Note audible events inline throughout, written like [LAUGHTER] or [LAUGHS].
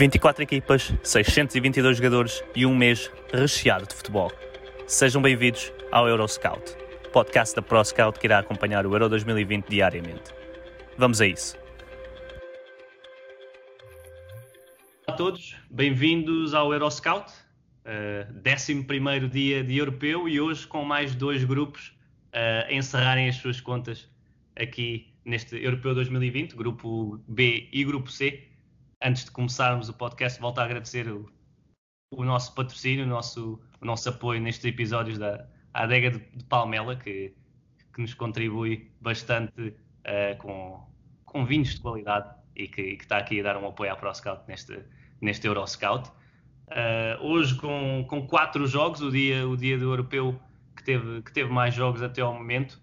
24 equipas, 622 jogadores e um mês recheado de futebol. Sejam bem-vindos ao Euroscout, podcast da ProScout que irá acompanhar o Euro 2020 diariamente. Vamos a isso. Olá a todos, bem-vindos ao Euroscout, eh, 11 dia de europeu e hoje com mais dois grupos eh, a encerrarem as suas contas aqui neste Europeu 2020, grupo B e grupo C antes de começarmos o podcast, volto a agradecer o, o nosso patrocínio, o nosso, o nosso apoio nestes episódios da Adega de, de Palmela, que, que nos contribui bastante uh, com, com vinhos de qualidade e que, e que, está aqui a dar um apoio à ProScout neste, neste Euroscout. Uh, hoje com, com quatro jogos, o dia, o dia do europeu que teve, que teve mais jogos até ao momento.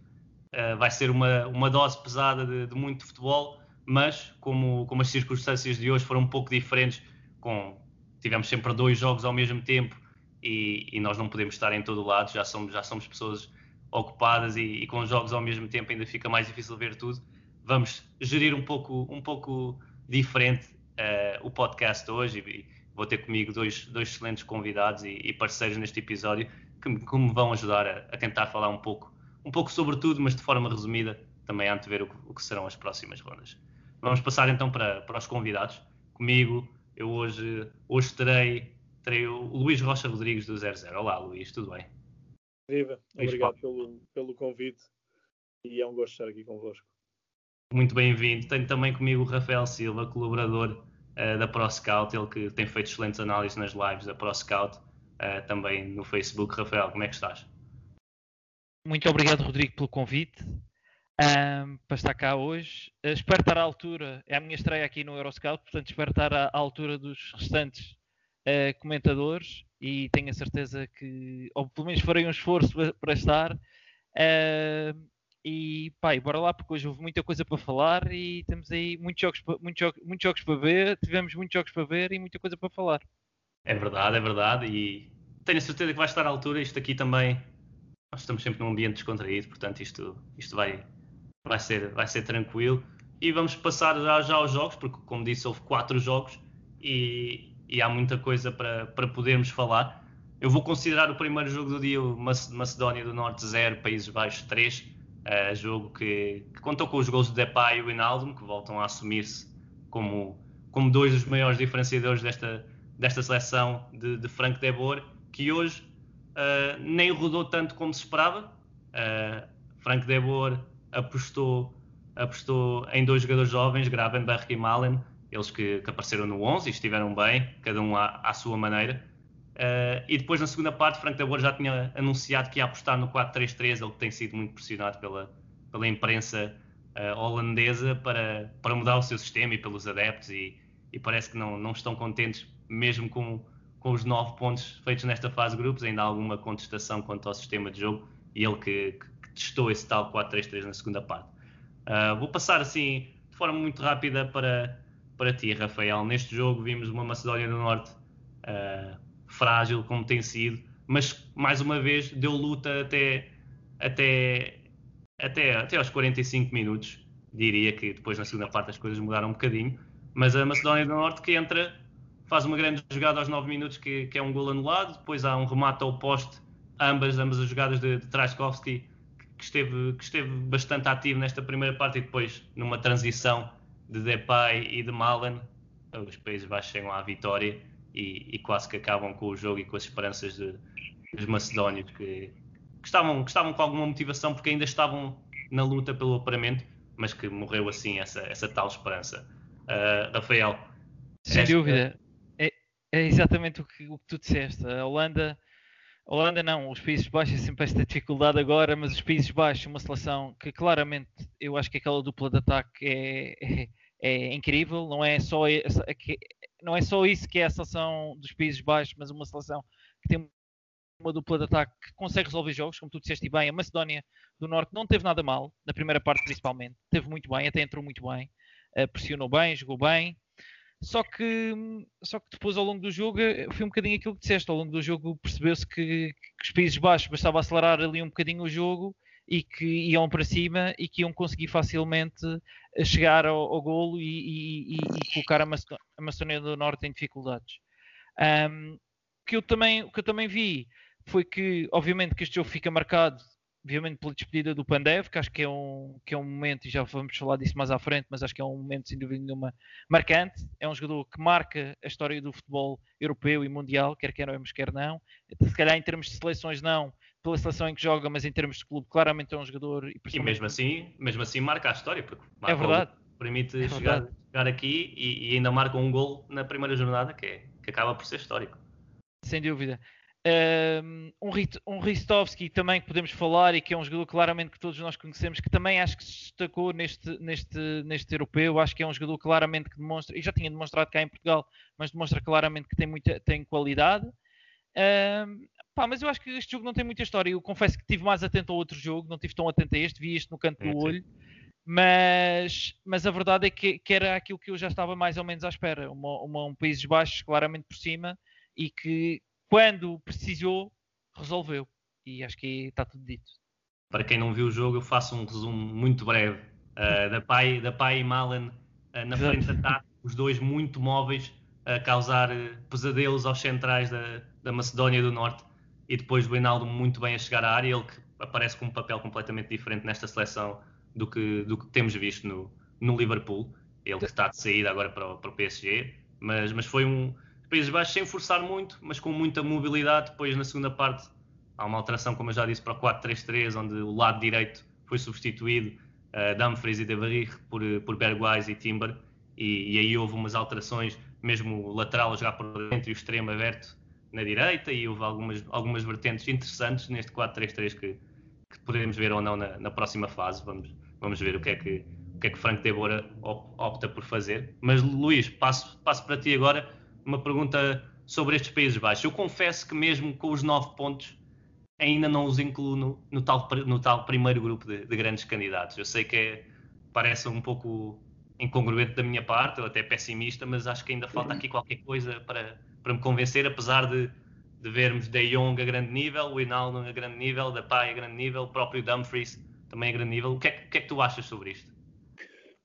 Uh, vai ser uma, uma dose pesada de, de muito futebol mas como, como as circunstâncias de hoje foram um pouco diferentes, com, tivemos sempre dois jogos ao mesmo tempo e, e nós não podemos estar em todo o lado, já somos, já somos pessoas ocupadas e, e, com jogos ao mesmo tempo ainda fica mais difícil ver tudo. Vamos gerir um pouco, um pouco diferente uh, o podcast hoje e vou ter comigo dois, dois excelentes convidados e, e parceiros neste episódio que, que me vão ajudar a, a, tentar falar um pouco, um pouco sobre tudo, mas de forma resumida, também a antever o, o que serão as próximas rondas. Vamos passar então para, para os convidados. Comigo, eu hoje, hoje terei, terei o Luís Rocha Rodrigues do 00. Olá, Luís, tudo bem? Viva, obrigado pelo, pelo convite e é um gosto estar aqui convosco. Muito bem-vindo. Tenho também comigo o Rafael Silva, colaborador uh, da ProScout, ele que tem feito excelentes análises nas lives da ProScout, uh, também no Facebook. Rafael, como é que estás? Muito obrigado, Rodrigo, pelo convite um, para estar cá hoje. Uh, espero estar à altura, é a minha estreia aqui no Euroscout, portanto espero estar à, à altura dos restantes uh, comentadores e tenho a certeza que, ou pelo menos farei um esforço para, estar. Uh, e e bora lá, porque hoje houve muita coisa para falar e temos aí muitos jogos, muitos, jogos, muitos jogos para ver, tivemos muitos jogos para ver e muita coisa para falar. É verdade, é verdade, e tenho a certeza que vai estar à altura. Isto aqui também, nós estamos sempre num ambiente descontraído, portanto, isto, isto vai, vai ser, vai ser tranquilo. E vamos passar já, já aos jogos, porque, como disse, houve quatro jogos e, e há muita coisa para, para podermos falar. Eu vou considerar o primeiro jogo do dia, Macedónia do Norte 0, Países Baixos 3, uh, eh, jogo que, que, contou com os gols de Depay e o Inaldo, que voltam a assumir-se como, como dois dos maiores diferenciadores desta, desta seleção de, de Frank de Boer, que hoje uh, nem rodou tanto como se esperava. Uh, Frank de Boer apostou, apostou em dois jogadores jovens, Gravenberg e Malen, eles que, que, apareceram no 11 e estiveram bem, cada um à, à sua maneira. Uh, e depois, na segunda parte, Frank de Boer já tinha anunciado que ia apostar no 4-3-3, ele que tem sido muito pressionado pela, pela imprensa uh, holandesa para, para mudar o seu sistema e pelos adeptos, e, e parece que não, não estão contentes, mesmo com, com os nove pontos feitos nesta fase de grupos, ainda há alguma contestação quanto ao sistema de jogo, e ele que, que testou esse tal 4-3-3 na segunda parte. Uh, vou passar assim de forma muito rápida para, para ti, Rafael. Neste jogo vimos uma Macedónia do Norte uh, frágil, como tem sido, mas mais uma vez deu luta até, até, até, até aos 45 minutos. Diria que depois na segunda parte as coisas mudaram um bocadinho, mas a Macedónia do Norte que entra, faz uma grande jogada aos 9 minutos, que, que é um gol anulado, depois há um remate ao poste, ambas, ambas as jogadas de, de Trajkovski que esteve, que esteve bastante ativo nesta primeira parte e depois numa transição de Depay e de Malen, os Países Baixos chegam à vitória e, e, quase que acabam com o jogo e com as esperanças de, dos macedónios que, que, estavam, que estavam com alguma motivação porque ainda estavam na luta pelo apuramento, mas que morreu assim essa, essa tal esperança. Uh, Rafael. Sem esta... dúvida. É, é exatamente o que, o que tu disseste. A Holanda Holanda não, os Países Baixos sempre esta dificuldade agora, mas os Países Baixos, uma seleção que claramente eu acho que aquela dupla de ataque é, é, é incrível. Não é só, não é só isso que é a seleção dos Países Baixos, mas uma seleção que tem uma dupla de ataque que consegue resolver jogos, como tu disseste bem. A Macedónia do Norte não teve nada mal, na primeira parte principalmente. Teve muito bem, até entrou muito bem. Uh, pressionou bem, jogou bem. Só que, só que depois, ao longo do jogo, foi um bocadinho aquilo que disseste. Ao longo do jogo, percebeu-se que, que, os Países Baixos bastava acelerar ali um bocadinho o jogo e que iam para cima e que iam conseguir facilmente eh, chegar ao, ao golo e, e, e, colocar a Macedónia do Norte em dificuldades. Um, que eu também, o que eu também vi foi que, obviamente, que este jogo fica marcado, obviamente, pela despedida do Pandev, que acho que é um, que é um momento, e já vamos falar disso mais à frente, mas acho que é um momento, sem dúvida nenhuma, marcante. É um jogador que marca a história do futebol europeu e mundial, quer queremos, quer não. Se calhar, em termos de seleções, não, pela seleção em que joga, mas em termos de clube, claramente é um jogador. E, e mesmo assim, mesmo assim marca a história, porque é verdade. permite é chegar, verdade. chegar aqui e, e, ainda marca um gol na primeira jornada, que, é, que acaba por ser histórico. Sem dúvida. Um, um Ristovski também que podemos falar e que é um jogador claramente que todos nós conhecemos, que também acho que se destacou neste, neste, neste europeu. Acho que é um jogador claramente que demonstra, e já tinha demonstrado cá em Portugal, mas demonstra claramente que tem, muita, tem qualidade. Um, pá, mas eu acho que este jogo não tem muita história. Eu confesso que estive mais atento ao outro jogo, não estive tão atento a este, vi isto no canto do olho. Mas, mas a verdade é que, que, era aquilo que eu já estava mais ou menos à espera. Uma, uma, um Países Baixos claramente por cima e que quando precisou, resolveu. E acho que está tudo dito. Para quem não viu o jogo, eu faço um resumo muito breve. Uh, da Pai, da Pai e Malen uh, na frente de ataque, os dois muito móveis, a causar uh, pesadelos aos centrais da, da Macedónia do Norte. E depois o Reinaldo muito bem a chegar à área, ele que aparece com um papel completamente diferente nesta seleção do que, do que temos visto no, no Liverpool. Ele que está de saída agora para o, para o PSG. Mas, mas foi um, Países Baixos sem forçar muito, mas com muita mobilidade. Depois, na segunda parte, há uma alteração, como eu já disse, para o 4-3-3, onde o lado direito foi substituído, uh, Dumfries e De por, por Bergwijn e Timber. E, e, aí houve umas alterações, mesmo o lateral a jogar por dentro e o extremo aberto na direita. E houve algumas, algumas vertentes interessantes neste 4-3-3 que, que podemos ver ou não na, na, próxima fase. Vamos, vamos ver o que é que, o que, é que Franco de Boa opta por fazer. Mas, Luís, passo, passo para ti agora uma pergunta sobre estes Países Baixos. Eu confesso que mesmo com os nove pontos ainda não os incluo no, no, tal, no tal, primeiro grupo de, de, grandes candidatos. Eu sei que é, parece um pouco incongruente da minha parte, ou até pessimista, mas acho que ainda falta aqui qualquer coisa para, para me convencer, apesar de, de vermos De Jong a grande nível, o Hinaldo a grande nível, Da Pai a grande nível, o próprio Dumfries também a grande nível. O que é, o que, é que tu achas sobre isto?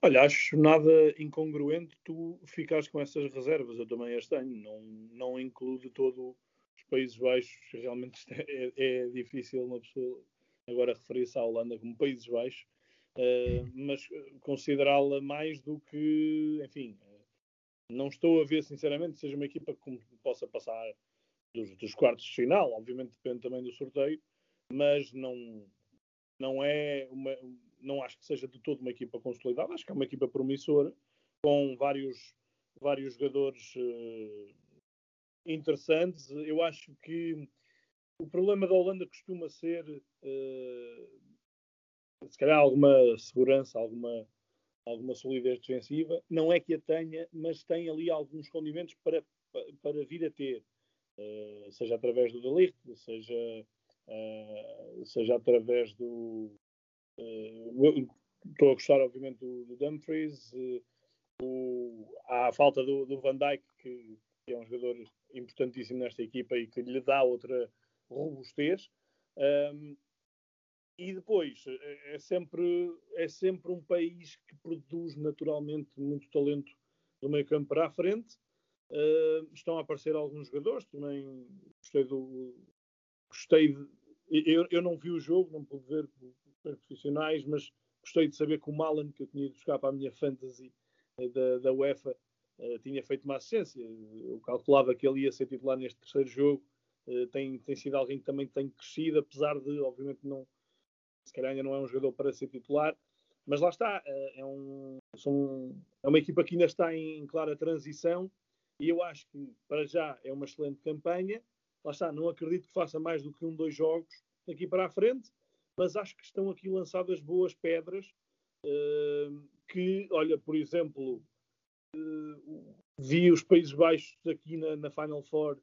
Olha, acho nada incongruente tu ficares com essas reservas. Eu também as tenho. Não, não incluo de todo os Países Baixos. Realmente é, é difícil uma pessoa agora referir-se à Holanda como Países Baixos, uh, mas considerá-la mais do que, enfim, não estou a ver sinceramente seja uma equipa que possa passar dos, dos quartos de final. Obviamente depende também do sorteio, mas não, não é uma não acho que seja de todo uma equipa consolidada, acho que é uma equipa promissora, com vários, vários jogadores uh, interessantes. Eu acho que o problema da Holanda costuma ser, uh, se calhar, alguma segurança, alguma, alguma solidez defensiva. Não é que a tenha, mas tem ali alguns condimentos para, para vir a ter, uh, seja através do Delict, seja, seja através do, estou a gostar, obviamente, do, do Dumfries. Uh, o, há a falta do, do Van Dijk, que, é um jogador importantíssimo nesta equipa e que lhe dá outra robustez. Um, e depois, é, é sempre, é sempre um país que produz naturalmente muito talento do meio campo para a frente. Uh, estão a aparecer alguns jogadores, também gostei do. Gostei de, eu, eu não vi o jogo, não pude ver profissionais, mas gostei de saber que o Malan, que eu tinha ido buscar para a minha fantasy eh, da, da UEFA, uh, tinha feito uma assistência. Eu calculava que ele ia ser titular neste terceiro jogo. Uh, tem, tem sido alguém que também tem crescido, apesar de, obviamente, não, se calhar ainda não é um jogador para ser titular. Mas lá está, uh, é, um, são, é uma equipa que ainda está em, em clara transição e eu acho que, para já, é uma excelente campanha. Lá está, não acredito que faça mais do que um, dois jogos daqui para a frente, mas acho que estão aqui lançadas boas pedras uh, que, olha, por exemplo, uh, vi os Países Baixos aqui na, na, Final Four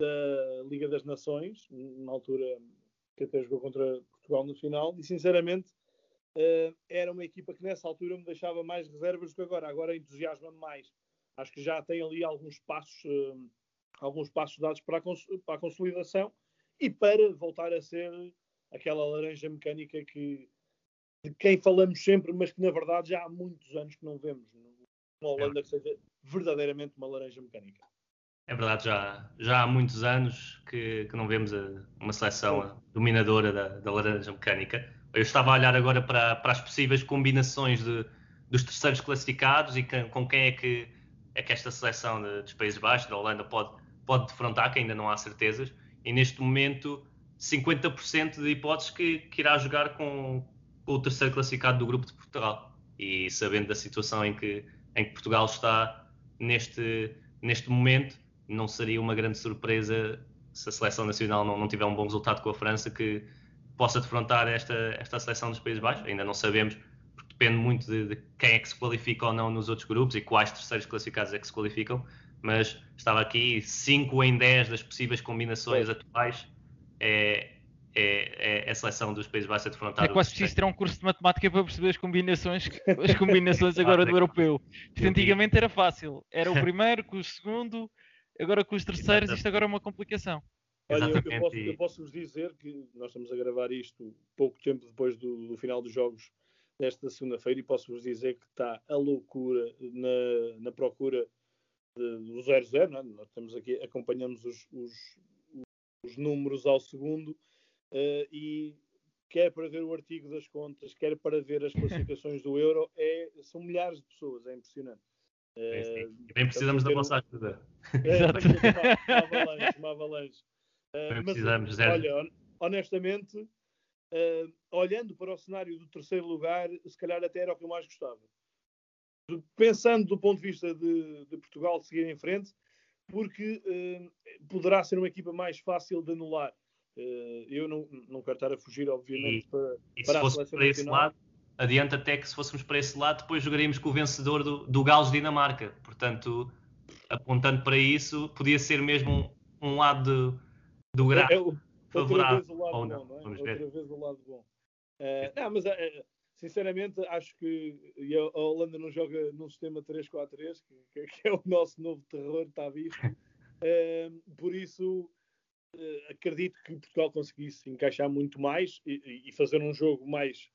da Liga das Nações, na altura que até jogou contra Portugal no final, e sinceramente uh, era uma equipa que nessa altura me deixava mais reservas do que agora. Agora entusiasma-me mais. Acho que já tem ali alguns passos, alguns passos dados para a, para a consolidação e para voltar a ser aquela laranja mecânica que de quem falamos sempre, mas que na verdade já há muitos anos que não vemos uma Holanda que seja verdadeiramente uma laranja mecânica. É verdade, já, já há muitos anos que, que não vemos a, uma seleção dominadora da, da, laranja mecânica. Eu estava a olhar agora para, para as possíveis combinações de, dos terceiros classificados e que, com quem é que, é que esta seleção de, dos Países Baixos, da Holanda, pode, pode defrontar, que ainda não há certezas. E neste momento, 50% de hipóteses que, que irá jogar com, com o terceiro classificado do grupo de Portugal. E sabendo da situação em que, em que Portugal está neste, neste momento, não seria uma grande surpresa se a seleção nacional não, não tiver um bom resultado com a França que possa defrontar esta, esta seleção dos Países Baixos. Ainda não sabemos, porque depende muito de, de, quem é que se qualifica ou não nos outros grupos e quais terceiros classificados é que se qualificam. Mas estava aqui 5 em 10 das possíveis combinações atuais é, é, é, a seleção dos Países Baixos a defrontar. É quase preciso ter um curso de matemática para perceber as combinações, as combinações [LAUGHS] agora do europeu. Isto antigamente era fácil. Era o primeiro com o segundo, agora com os [LAUGHS] terceiros, isto agora é uma complicação. Olha, eu, eu, posso, eu, posso, vos dizer que nós estamos a gravar isto pouco tempo depois do, do final dos jogos desta segunda-feira e posso vos dizer que está a loucura na, na procura de, do 0-0. É? Nós estamos aqui, acompanhamos os, os, os números ao segundo uh, e quer para ver o artigo das contas, quer para ver as classificaçõões do euro, é, são milhares de pessoas, é impressionante. Uh, bem precisamos da vossa ajuda. É, [LAUGHS] uma, uma avalanche, uma avalanche. Uh, precisamos, mas, olha, honestamente, uh, olhando para o cenário do terceiro lugar, se calhar até era o que eu mais gostava. Pensando do ponto de vista de, de Portugal seguir em frente, porque uh, poderá ser uma equipa mais fácil de anular. Uh, eu não, não quero estar a fugir, obviamente, e, para, e para a seleção para esse lado, adianta até que se fôssemos para esse lado, depois jogaríamos com o vencedor do, do Gales Dinamarca. Portanto, apontando para isso, podia ser mesmo um, um lado do, do gráfico é, é, favorável. ou não, bom, não é? Outra ver. vez o lado bom. Uh, não, mas uh, sinceramente acho que a Holanda não joga num sistema 3-4-3, que, que, é o nosso novo terror, está visto. [LAUGHS] Uh, por isso uh, acredito que Portugal conseguisse encaixar muito mais e, e fazer um jogo mais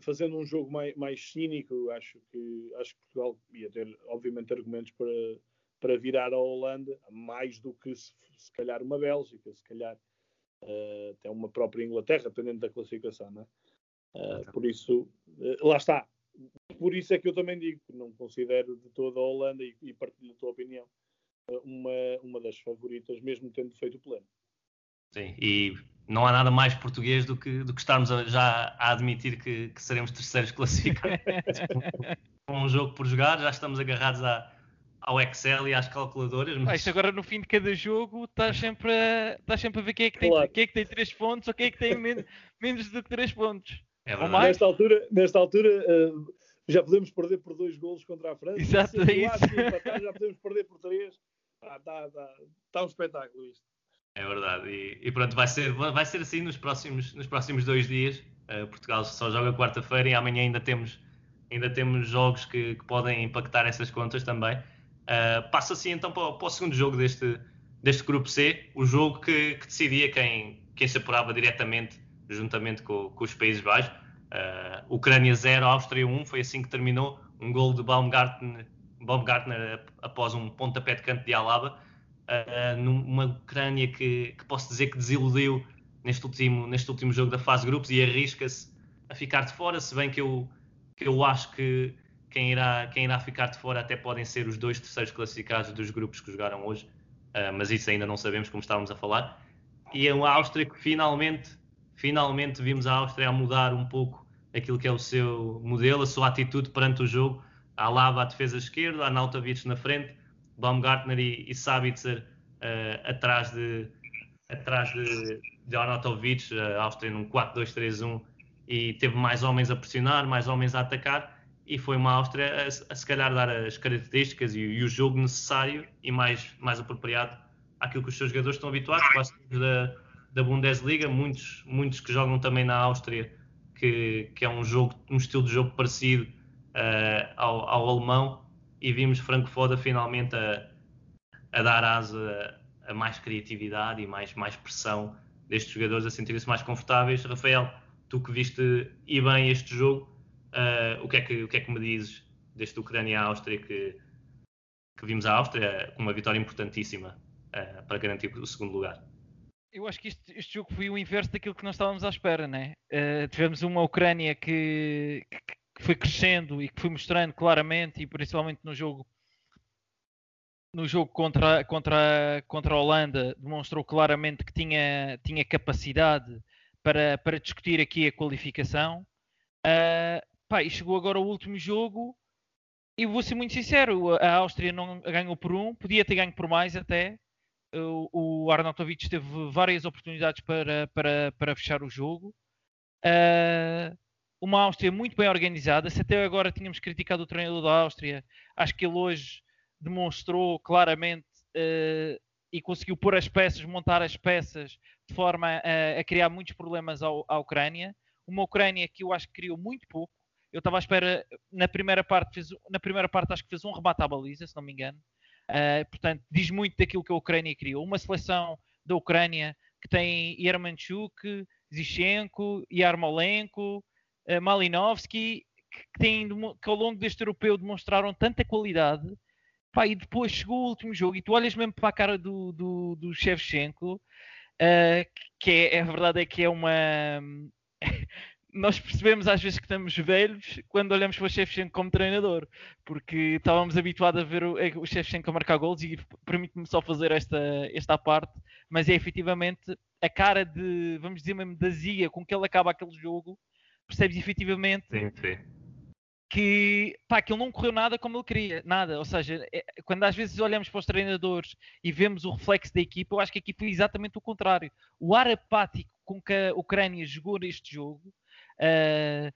fazendo um jogo mais, mais cínico, acho que acho que Portugal ia ter obviamente argumentos para, para virar a Holanda, mais do que se, se calhar uma Bélgica, se calhar uh, até uma própria Inglaterra, dependendo da classificação, não é? Uh, por isso, uh, lá está. Por isso é que eu também digo que não considero de toda a Holanda, e, e partilho a tua opinião, uh, uma, uma das favoritas, mesmo tendo feito o pleno. Sim, e não há nada mais português do que, do que estarmos a, já a admitir que, que seremos terceiros [LAUGHS] classificados. Com um jogo por jogar, já estamos agarrados à, ao Excel e às calculadoras. Mas... Agora no fim de cada jogo estás sempre a, estás sempre a ver quem é que tem, claro. quem é que tem 3 pontos ou quem é que tem menos, menos do que 3 pontos. É nesta altura, nesta altura uh, já podemos perder por 2 golos contra a França. Exato, é isso. Empatar, já podemos perder por 3. Está ah, tá, tá um espetáculo isto. É verdade. E, e, pronto, vai ser, vai ser assim nos próximos, nos próximos dois dias. Uh, Portugal só joga quarta-feira e amanhã ainda temos, ainda temos jogos que, que podem impactar essas contas também. Uh, passa assim então para, para, o segundo jogo deste, deste grupo C, o jogo que, que decidia quem, quem se apurava diretamente juntamente com, com os Países Baixos. Uh, Ucrânia 0, Áustria 1, foi assim que terminou. Um gol de Baumgartner, Baumgartner após um pontapé de canto de Alaba. Uh, numa Ucrânia que, que, posso dizer que desiludiu neste último, neste último jogo da fase grupos e arrisca-se a ficar de fora, se bem que eu, que eu acho que quem irá, quem irá ficar de fora até podem ser os dois terceiros classificados dos grupos que jogaram hoje, uh, mas isso ainda não sabemos, como estávamos a falar. E é Áustria que finalmente, finalmente vimos a Áustria a mudar um pouco aquilo que é o seu modelo, a sua atitude perante o jogo. A Lava à defesa esquerda, a Nautovic na frente, Baumgartner e, e Sabitzer uh, atrás de atrás de, de Arnautovic, a Áustria num 4-2-3-1 e teve mais homens a pressionar, mais homens a atacar e foi uma Áustria a, a, se calhar dar as características e, e, o jogo necessário e mais, mais apropriado àquilo que os seus jogadores estão habituados, quase da, da Bundesliga, muitos, muitos que jogam também na Áustria, que, que é um jogo, um estilo de jogo parecido uh, ao, ao, alemão, e vimos Franco Foda finalmente a, a dar asa a, a mais criatividade e mais, mais pressão destes jogadores a sentirem-se mais confortáveis. Rafael, tu que viste e bem este jogo, Uh, o, que é que, o que é que me dizes deste Ucrânia à Áustria que, que vimos a Áustria com uma vitória importantíssima uh, para garantir o segundo lugar? Eu acho que este, este, jogo foi o inverso daquilo que nós estávamos à espera, né? Uh, tivemos uma Ucrânia que, que, foi crescendo e que foi mostrando claramente, e principalmente no jogo no jogo contra, contra, contra a Holanda, demonstrou claramente que tinha, tinha capacidade para, para discutir aqui a qualificação. Uh, Pá, e chegou agora o último jogo e vou ser muito sincero, a Áustria não ganhou por um, podia ter ganho por mais até. O, Arnautovic teve várias oportunidades para, para, para fechar o jogo. Uh, uma Áustria muito bem organizada. Se até agora tínhamos criticado o treinador da Áustria, acho que ele hoje demonstrou claramente uh, e conseguiu pôr as peças, montar as peças de forma a, a criar muitos problemas ao, à Ucrânia. Uma Ucrânia que eu acho que criou muito pouco eu estava à espera, na primeira parte, fez, na primeira parte acho que fez um remate à baliza, se não me engano. Uh, portanto, diz muito daquilo que a Ucrânia criou. Uma seleção da Ucrânia que tem Yermanchuk, Zichenko, Yarmolenko, uh, Malinovski, que, tem, que ao longo deste europeu demonstraram tanta qualidade. Pá, e depois chegou o último jogo e tu olhas mesmo para a cara do, do, do Shevchenko, uh, que é, a verdade é que é uma nós percebemos às vezes que estamos velhos quando olhamos para o Shevchenko como treinador, porque estávamos habituados a ver o, é, o Shevchenko marcar gols e permite-me só fazer esta, esta parte, mas é efetivamente a cara de, vamos dizer mesmo, da zia com que ele acaba aquele jogo, percebes efetivamente sim, sim. que pá, que ele não correu nada como ele queria, nada, ou seja, é, quando às vezes olhamos para os treinadores e vemos o reflexo da equipa, eu acho que aqui foi exatamente o contrário. O ar apático com que a Ucrânia jogou neste jogo uh,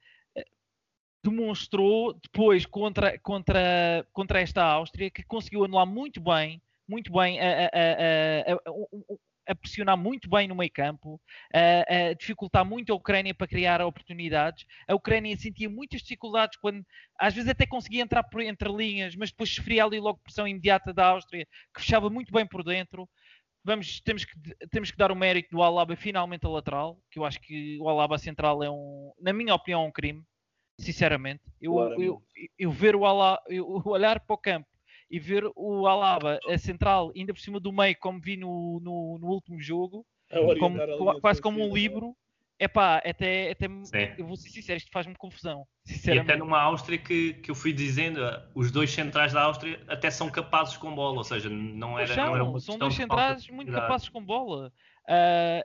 demonstrou depois contra, contra, contra esta Áustria que conseguiu anular muito bem, muito bem a, a, a, a pressionar muito bem no meio campo, a, dificultar muito a Ucrânia para criar oportunidades. A Ucrânia sentia muitas dificuldades quando às vezes até conseguia entrar por entre linhas, mas depois sofria ali logo pressão imediata da Áustria, que fechava muito bem por dentro vamos, temos, que, temos que dar o mérito do Alaba finalmente a lateral, que eu acho que o Alaba central é um, na minha opinião, um crime, sinceramente. Eu, eu, eu, ver o Alaba, eu olhar para o campo e ver o Alaba a central, ainda por cima do meio, como vi no, no, no último jogo, como, quase como um livro, é pá, até, até eu vou ser sincero, isto faz-me confusão. E até numa Áustria que, que eu fui dizendo, os dois centrais da Áustria até são capazes com bola, ou seja, não era, não era uma São dois centrais muito capazes com bola. Uh,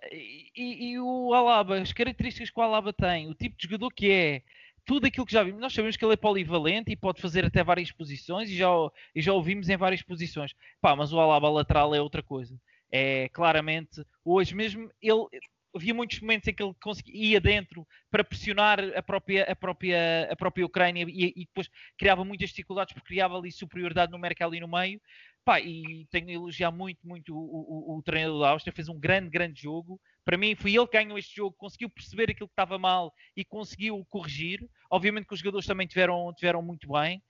e, e, o Alaba, as características que o Alaba tem, o tipo de jogador que é, tudo aquilo que já vimos, nós sabemos que ele é polivalente e pode fazer até várias posições e já, e já ouvimos em várias posições. Pá, mas o Alaba lateral é outra coisa. É claramente, hoje mesmo, ele havia muitos momentos em que ele ia dentro para pressionar a própria, a própria, a própria Ucrânia e, e depois criava muitas dificuldades porque criava ali superioridade numérica ali no meio. Pá, e tenho a elogiar muito, muito o, o, o, treinador da Áustria, fez um grande, grande jogo. Para mim, foi ele que ganhou este jogo, conseguiu perceber aquilo que estava mal e conseguiu corrigir. Obviamente que os jogadores também tiveram, tiveram muito bem.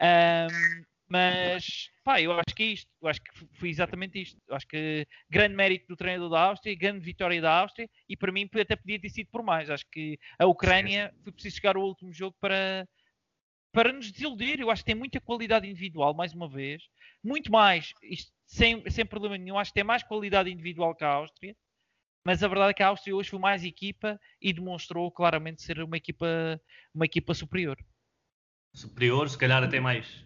Um, mas, pá, eu acho que é isto. Eu acho que foi exatamente isto. Eu acho que grande mérito do treinador da Áustria, grande vitória da Áustria e para mim até podia ter sido por mais. Acho que a Ucrânia foi preciso chegar ao último jogo para, para nos desiludir. Eu acho que tem muita qualidade individual, mais uma vez. Muito mais, isto, sem, sem problema nenhum. Acho que tem mais qualidade individual que a Áustria. Mas a verdade é que a Áustria hoje foi mais equipa e demonstrou claramente ser uma equipa, uma equipa superior. Superior, se calhar até mais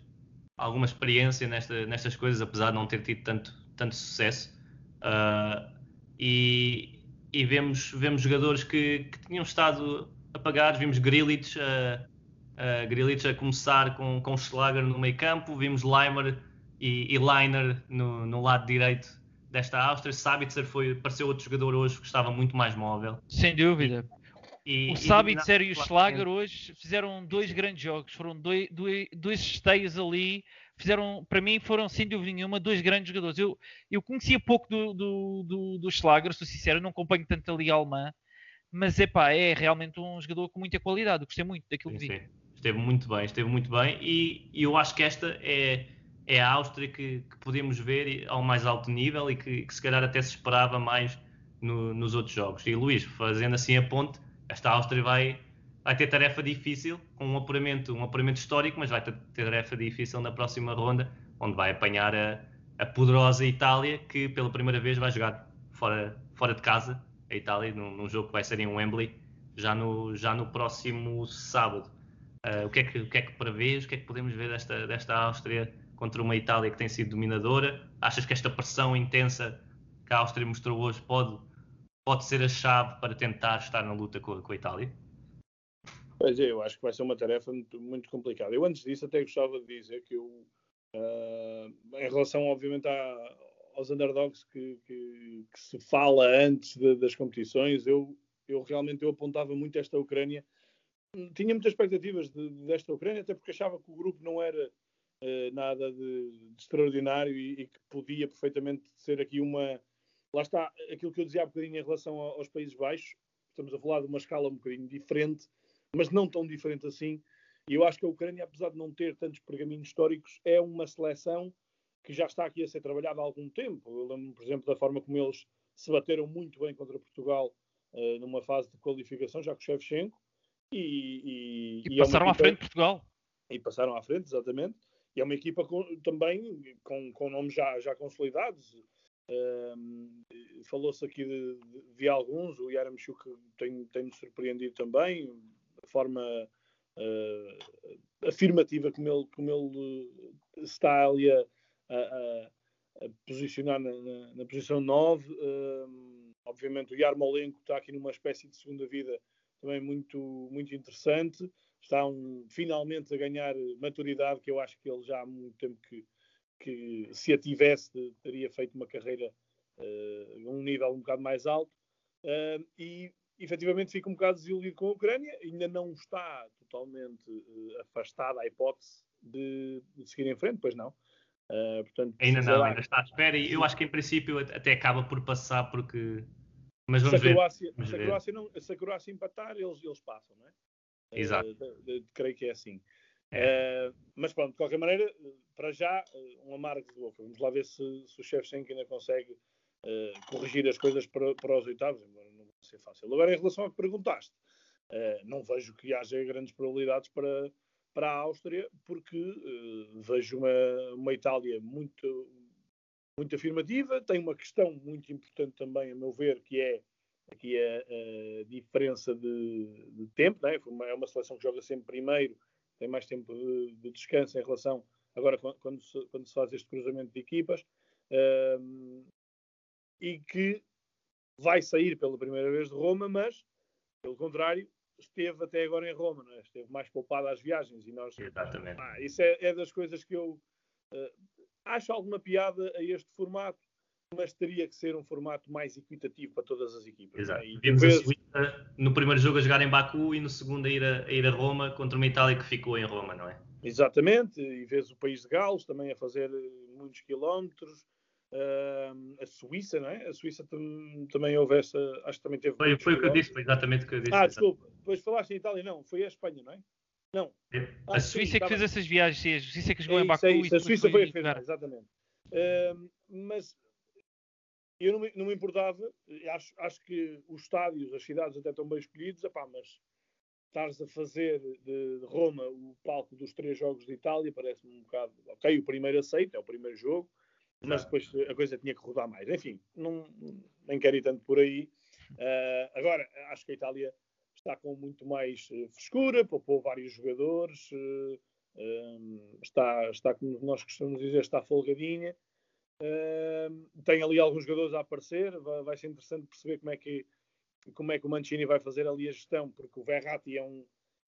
alguma experiência nesta, nestas coisas, apesar de não ter tido tanto, tanto sucesso. Uh, e, e vemos, vemos jogadores que, que tinham estado apagados, vimos Grilic, uh, uh, Grilic a começar com, com Schlager no meio campo, vimos Leimer e, e Leiner no, no lado direito desta Áustria. Sabitzer foi, pareceu outro jogador hoje que estava muito mais móvel. Sem dúvida. E, o Sabitzer e o Schlager hoje fizeram dois grandes jogos. Foram dois, dois, dois esteios ali. Fizeram, para mim, foram sem dúvida nenhuma dois grandes jogadores. Eu, eu conhecia pouco do, do, do, do Schlager, sou sincero, não acompanho tanto a Liga Alemã. Mas epá, é realmente um jogador com muita qualidade. Eu gostei muito daquilo que Sim, vi. sim. Esteve muito bem, esteve muito bem. E, e eu acho que esta é, é a Áustria que, que podemos ver ao mais alto nível e que, que se calhar até se esperava mais no- nos outros jogos. E Luís, fazendo assim a ponte, esta Áustria vai, vai ter tarefa difícil, com um apuramento, um apuramento histórico, mas vai ter, tarefa difícil na próxima ronda, onde vai apanhar a, a poderosa Itália, que pela primeira vez vai jogar fora, fora de casa, a Itália, num, num jogo que vai ser em Wembley, já no, já no próximo sábado. Ah, o, que é que, o que é que prevês? O que é que podemos ver desta, desta Áustria contra uma Itália que tem sido dominadora? Achas que esta pressão intensa que a Áustria mostrou hoje pode, pode ser a chave para tentar estar na luta com, com a Itália? Pois é, eu acho que vai ser uma tarefa muito, muito complicada. Eu antes disso até gostava de dizer que eu, ah, em relação obviamente à- aos underdogs que, que- que se fala antes de- das competições, eu, eu realmente eu apontava muito esta Ucrânia. Tinha muitas expectativas de- desta Ucrânia, até porque achava que o grupo não era eh, nada de, de extraordinário e, e que podia perfeitamente ser aqui uma. Lá está aquilo que eu dizia há bocadinho em relação aos Países Baixos. Estamos a falar de uma escala um bocadinho diferente, mas não tão diferente assim. E eu acho que a Ucrânia, apesar de não ter tantos pergaminhos históricos, é uma seleção que já está aqui a ser trabalhada há algum tempo. Eu lembro, por exemplo, da forma como eles se bateram muito bem contra Portugal eh, numa fase de qualificação, já com o Shevchenko. E, E, e é uma passaram à equipa- frente de Portugal. e passaram à frente, exatamente. E é uma equipa com- também com, com nomes já, já consolidados. Ahm, Falou-se aqui de, de- de alguns, o Yaramchuk tem- tem-me surpreendido também, a forma ah, afirmativa como ele, como ele eh, está ali a, a- a- posicionar na, na- na posição 9. Ahm, obviamente o Yarmolenko está aqui numa espécie de segunda vida também muito, muito interessante está um- finalmente a ganhar maturidade, que eu acho que ele já há muito tempo que, que se a tivesse, teria feito uma carreira a um nível um bocado mais alto. Eh, e efetivamente fica um bocado desiludido com a Ucrânia, ainda não está totalmente eh, afastada a hipótese de, de seguir em frente, pois não. Eh, portanto, Ainda não, ainda está à espera e eu acho que em princípio até acaba por passar porque. Mas se a vamos ver. Croácia, vamos se a ver. Croácia não- se a Croácia empatar, eles, eles passam, não é? Exato. Creio que é assim. É. Eh, mas pronto, de qualquer maneira, para já, eh, um amargo de boca. Vamos lá ver se, se o Shevchenko ainda consegue eh, corrigir as coisas para, para os oitavos, embora não vai ser fácil. Agora, em relação ao que perguntaste, eh, não vejo que haja grandes probabilidades para, para a Áustria, porque vejo uma, uma Itália muito, muito afirmativa. Tem uma questão muito importante também, a meu ver, que é aqui a, a diferença de, de tempo. Né? É uma seleção que joga sempre primeiro, tem mais tempo de, de descanso em relação. Agora, quando, se, quando se faz este cruzamento de equipas, ahm, e que vai sair pela primeira vez de Roma, mas, pelo contrário, esteve até agora em Roma, é? esteve mais poupada às viagens. E nós, Exatamente. ah, isso é, é das coisas que eu eh, acho alguma piada a este formato, mas teria que ser um formato mais equitativo para todas as equipas. Exato. é? E Vimos a vezes- Suíça no primeiro jogo a jogar em Baku e no segundo a ir a, a ir a Roma contra uma Itália que ficou em Roma, não é? Exatamente, e vês o país de Gales também a fazer eh, muitos quilómetros. Ahm, a Suíça, não é? A Suíça tam- também houve essa. Acho que também teve. Foi, foi o que eu disse, foi exatamente o que eu disse. Ah, exato. desculpa, depois falaste em Itália, não, foi a Espanha, não é? Não. A Ah, A sim, Suíça é tá que fez bem. essas viagens, sim, a Suíça é que jogou É em isso, Baku é e isso. A depois Suíça foi a final, exatamente. Ahm, mas eu não me, não me importava, acho, acho que os estádios, as cidades até estão bem escolhidos, epá, mas estares a fazer de, Roma o palco dos três jogos de Itália parece-me um bocado. Ok, o primeiro aceito, é o primeiro jogo, mas depois a coisa tinha que rodar mais. Enfim, não, nem quero ir tanto por aí. Ah, agora, acho que a Itália está com muito mais eh, frescura, poupou vários jogadores, eh, um, está, está, como nós costumamos dizer, está folgadinha. Tem ali alguns jogadores a aparecer, vai, vai ser interessante perceber como é que como é que o Mancini vai fazer ali a gestão, porque o Verratti é um,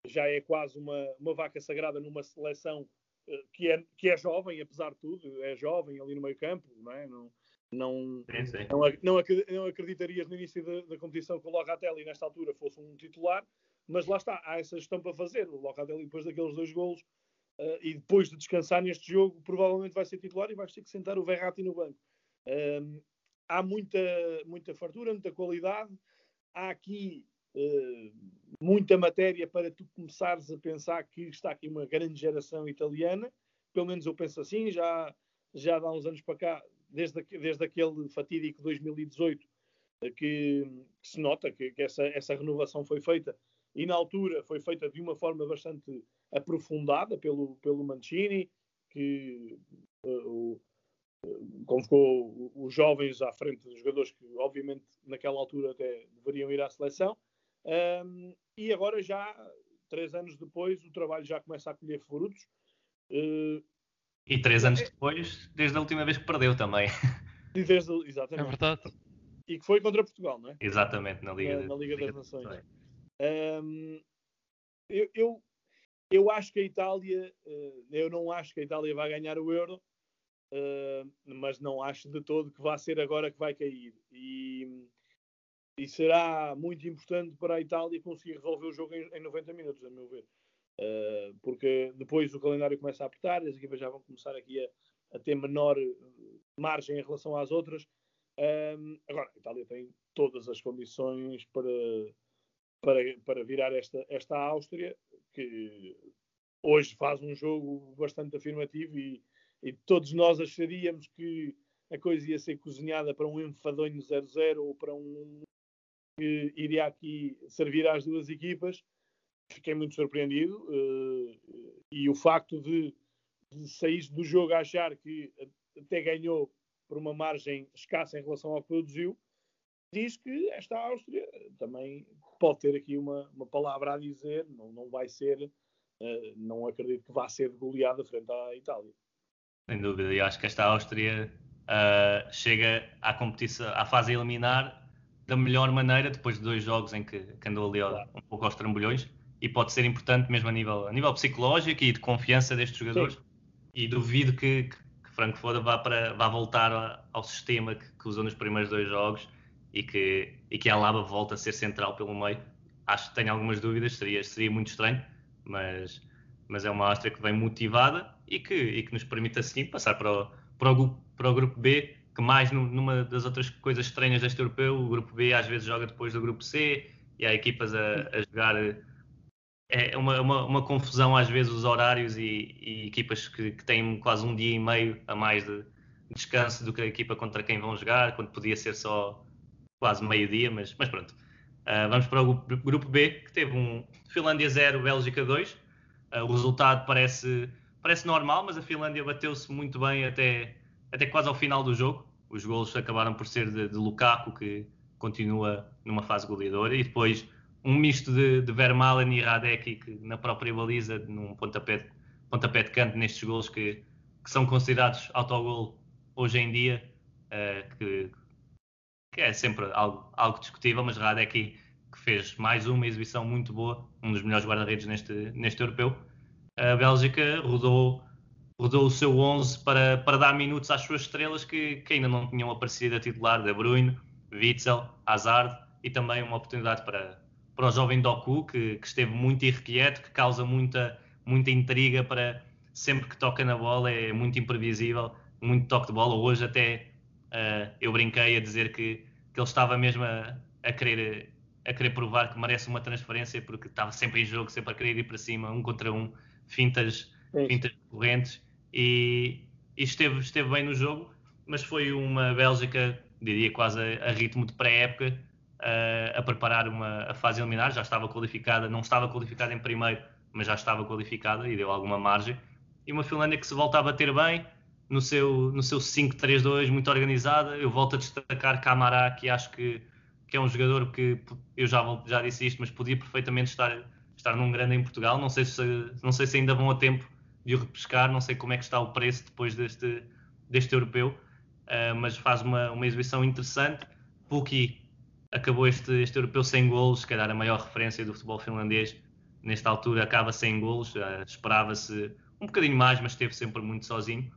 já é quase uma, uma vaca sagrada numa seleção eh, que, é, que é jovem, apesar de tudo, é jovem ali no meio campo, não é? Não, Não, Sim, sim. não, não acreditarias no início da, da competição que o Locatelli, nesta altura, fosse um titular, mas lá está, há essa gestão para fazer. O Locatelli, depois daqueles dois golos eh, e depois de descansar neste jogo, provavelmente vai ser titular e vais ter que sentar o Verratti no banco. Ahm, há muita, muita fartura, muita qualidade. Há aqui eh, muita matéria para tu começares a pensar que está aqui uma grande geração italiana. Pelo menos eu penso assim, já, já há uns anos para cá, desde, desde aquele fatídico 2018, eh, que, que se nota que, que essa, essa renovação foi feita e na altura foi feita de uma forma bastante aprofundada pelo, pelo Mancini, que o- convocou os jovens à frente dos jogadores que, obviamente, naquela altura até deveriam ir à seleção. Ahm, e agora, já três anos depois, o trabalho já começa a colher frutos. Eh, E três anos depois, desde a última vez que perdeu também. [LAUGHS] e desde, É exatamente. verdade. E que foi contra Portugal, não é? Exatamente, na Liga, Na- de- na Liga das de Nações. Eu, eu, eu acho que a Itália, eh, eu não acho que a Itália vai ganhar o Euro, eh, mas não acho de todo que vai ser agora que vai cair. E, e será muito importante para a Itália conseguir resolver o jogo em, em 90 minutos, a meu ver. Eh, porque depois o calendário começa a apertar, as equipas já vão começar aqui a, a ter menor margem em relação às outras. Hum, agora, a Itália tem todas as condições para, para, para virar esta, esta Áustria, que hoje faz um jogo bastante afirmativo e, e todos nós acharíamos que a coisa ia ser cozinhada para um enfadonho 0-0 ou para um que iria aqui servir às duas equipas. Fiquei muito surpreendido eh, e o facto de, de sair do jogo a achar que até ganhou por uma margem escassa em relação ao que produziu, diz que esta Áustria também pode ter aqui uma, uma palavra a dizer, não, não vai ser, eh, não acredito que vá ser goleada frente à Itália. Sem dúvida, e acho que esta Áustria ah, chega à competição, à fase a eliminar da melhor maneira, depois de dois jogos em que, que andou ali ao- um pouco aos trambolhões, e pode ser importante mesmo a nível, a nível psicológico e de confiança destes jogadores. E duvido que, que, Foda vá, para, vá voltar ao sistema que, que usou nos primeiros dois jogos e que, e que a Alaba volta a ser central pelo meio. Acho que tenho algumas dúvidas, seria, seria muito estranho, mas, mas é uma Áustria que vem motivada e que, e que nos permite assim passar para o, para o, para o grupo B, que mais nu- numa das outras coisas estranhas deste europeu, o grupo B às vezes joga depois do grupo C e há equipas a, a jogar. É uma, uma, uma confusão às vezes os horários e, e equipas que, que têm quase um dia e meio a mais de descanso do que a equipa contra quem vão jogar, quando podia ser só quase meio-dia, mas, mas pronto. Ah, vamos para o grupo, B, que teve um Finlândia 0, Bélgica 2. Ah, o resultado parece, parece normal, mas a Finlândia bateu-se muito bem até, até quase ao final do jogo. Os golos acabaram por ser de, de Lukaku, que continua numa fase goleadora, e depois um misto de, de Vermaelen e Radecki, que na própria baliza, num pontapé, de- pontapé de canto nestes golos que, que são considerados autogol hoje em dia, ah, que, que é sempre algo, algo discutível, mas Radecki que fez mais uma exibição muito boa, um dos melhores guarda-redes neste, neste europeu. A Bélgica rodou, rodou o seu 11 para, para dar minutos às suas estrelas que, que ainda não tinham aparecido a titular, De Bruyne, Witzel, Hazard e também uma oportunidade para, para o jovem Doku, que, que esteve muito irrequieto, que causa muita, muita intriga para sempre que toca na bola, é muito imprevisível, muito toque de bola. Hoje até Uh, eu brinquei a dizer que, que ele estava mesmo a, a, querer, a querer provar que merece uma transferência porque estava sempre em jogo, sempre a querer ir para cima, um contra um, fintas, É fintas correntes e, e esteve, esteve bem no jogo, mas foi uma Bélgica, diria quase a, a ritmo de pré-época, uh, a preparar uma a fase eliminar, já estava qualificada, não estava qualificada em primeiro, mas já estava qualificada e deu alguma margem. E uma Finlândia que se volta a bater bem, no seu, no seu 5-3-2 muito organizada. Eu volto a destacar Camará, que acho que, que é um jogador que eu já, já disse isto, mas podia perfeitamente estar, estar num grande em Portugal. Não sei, se, não sei se ainda vão a tempo de o repescar, não sei como é que está o preço depois deste, deste europeu, ah, mas faz uma, uma exibição interessante. Pukki acabou este, este europeu sem golos, se calhar a maior referência do futebol finlandês nesta altura acaba sem golos, ah, esperava-se um bocadinho mais, mas esteve sempre muito sozinho.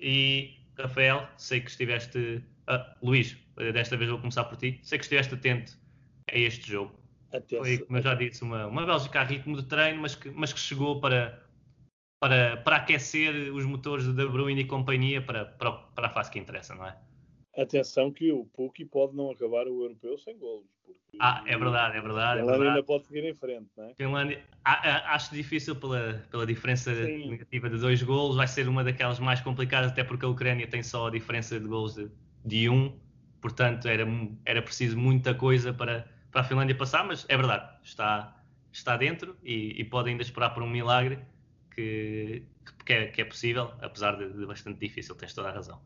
E Rafael, sei que estiveste Uh, Luís, desta vez vou começar por ti. Sei que estiveste atento a este jogo. Até Foi, como eu já disse, uma, uma Bélgica a ritmo de treino, mas que, mas que chegou para, para, para aquecer os motores de De Bruyne e companhia para, para, para a fase que interessa, não é? Atenção que o Puki pode não acabar o europeu sem golos. Ah, é verdade, é verdade. A é Finlândia verdade. ainda pode seguir em frente, não é? Finlândia, a- a- acho difícil pela, pela diferença Sim. negativa de dois golos, vai ser uma daquelas mais complicadas, até porque a Ucrânia tem só a diferença de golos de, de um, portanto era, era preciso muita coisa para, para a Finlândia passar, mas é verdade, está, está dentro e, e pode ainda esperar por um milagre que, que, é, que é possível, apesar de, de bastante difícil, tens toda a razão.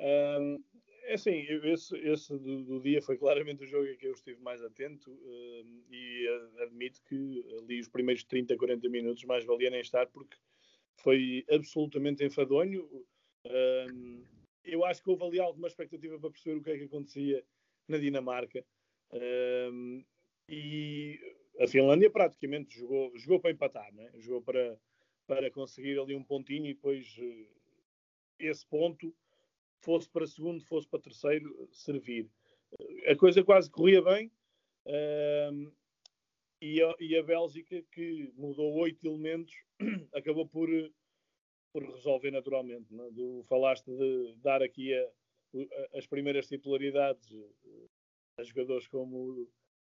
Ahm, é assim, esse, esse do, do dia foi claramente o jogo em que eu estive mais atento ahm, e admito que ali os primeiros 30, 40 minutos mais valia nem estar porque foi absolutamente enfadonho. Ahm, eu acho que houve ali alguma expectativa para perceber o que é que acontecia na Dinamarca. Ahm, e a Finlândia praticamente jogou, jogou para empatar, né? jogou para, para conseguir ali um pontinho e depois eh, esse ponto fosse para segundo, fosse para terceiro, servir. A coisa quase corria bem. ahm, e, a, e a Bélgica, que mudou oito elementos, [CLEARS THROAT] acabou por, por resolver naturalmente. é? Falaste de dar aqui a- a- as primeiras titularidades eh, a jogadores como,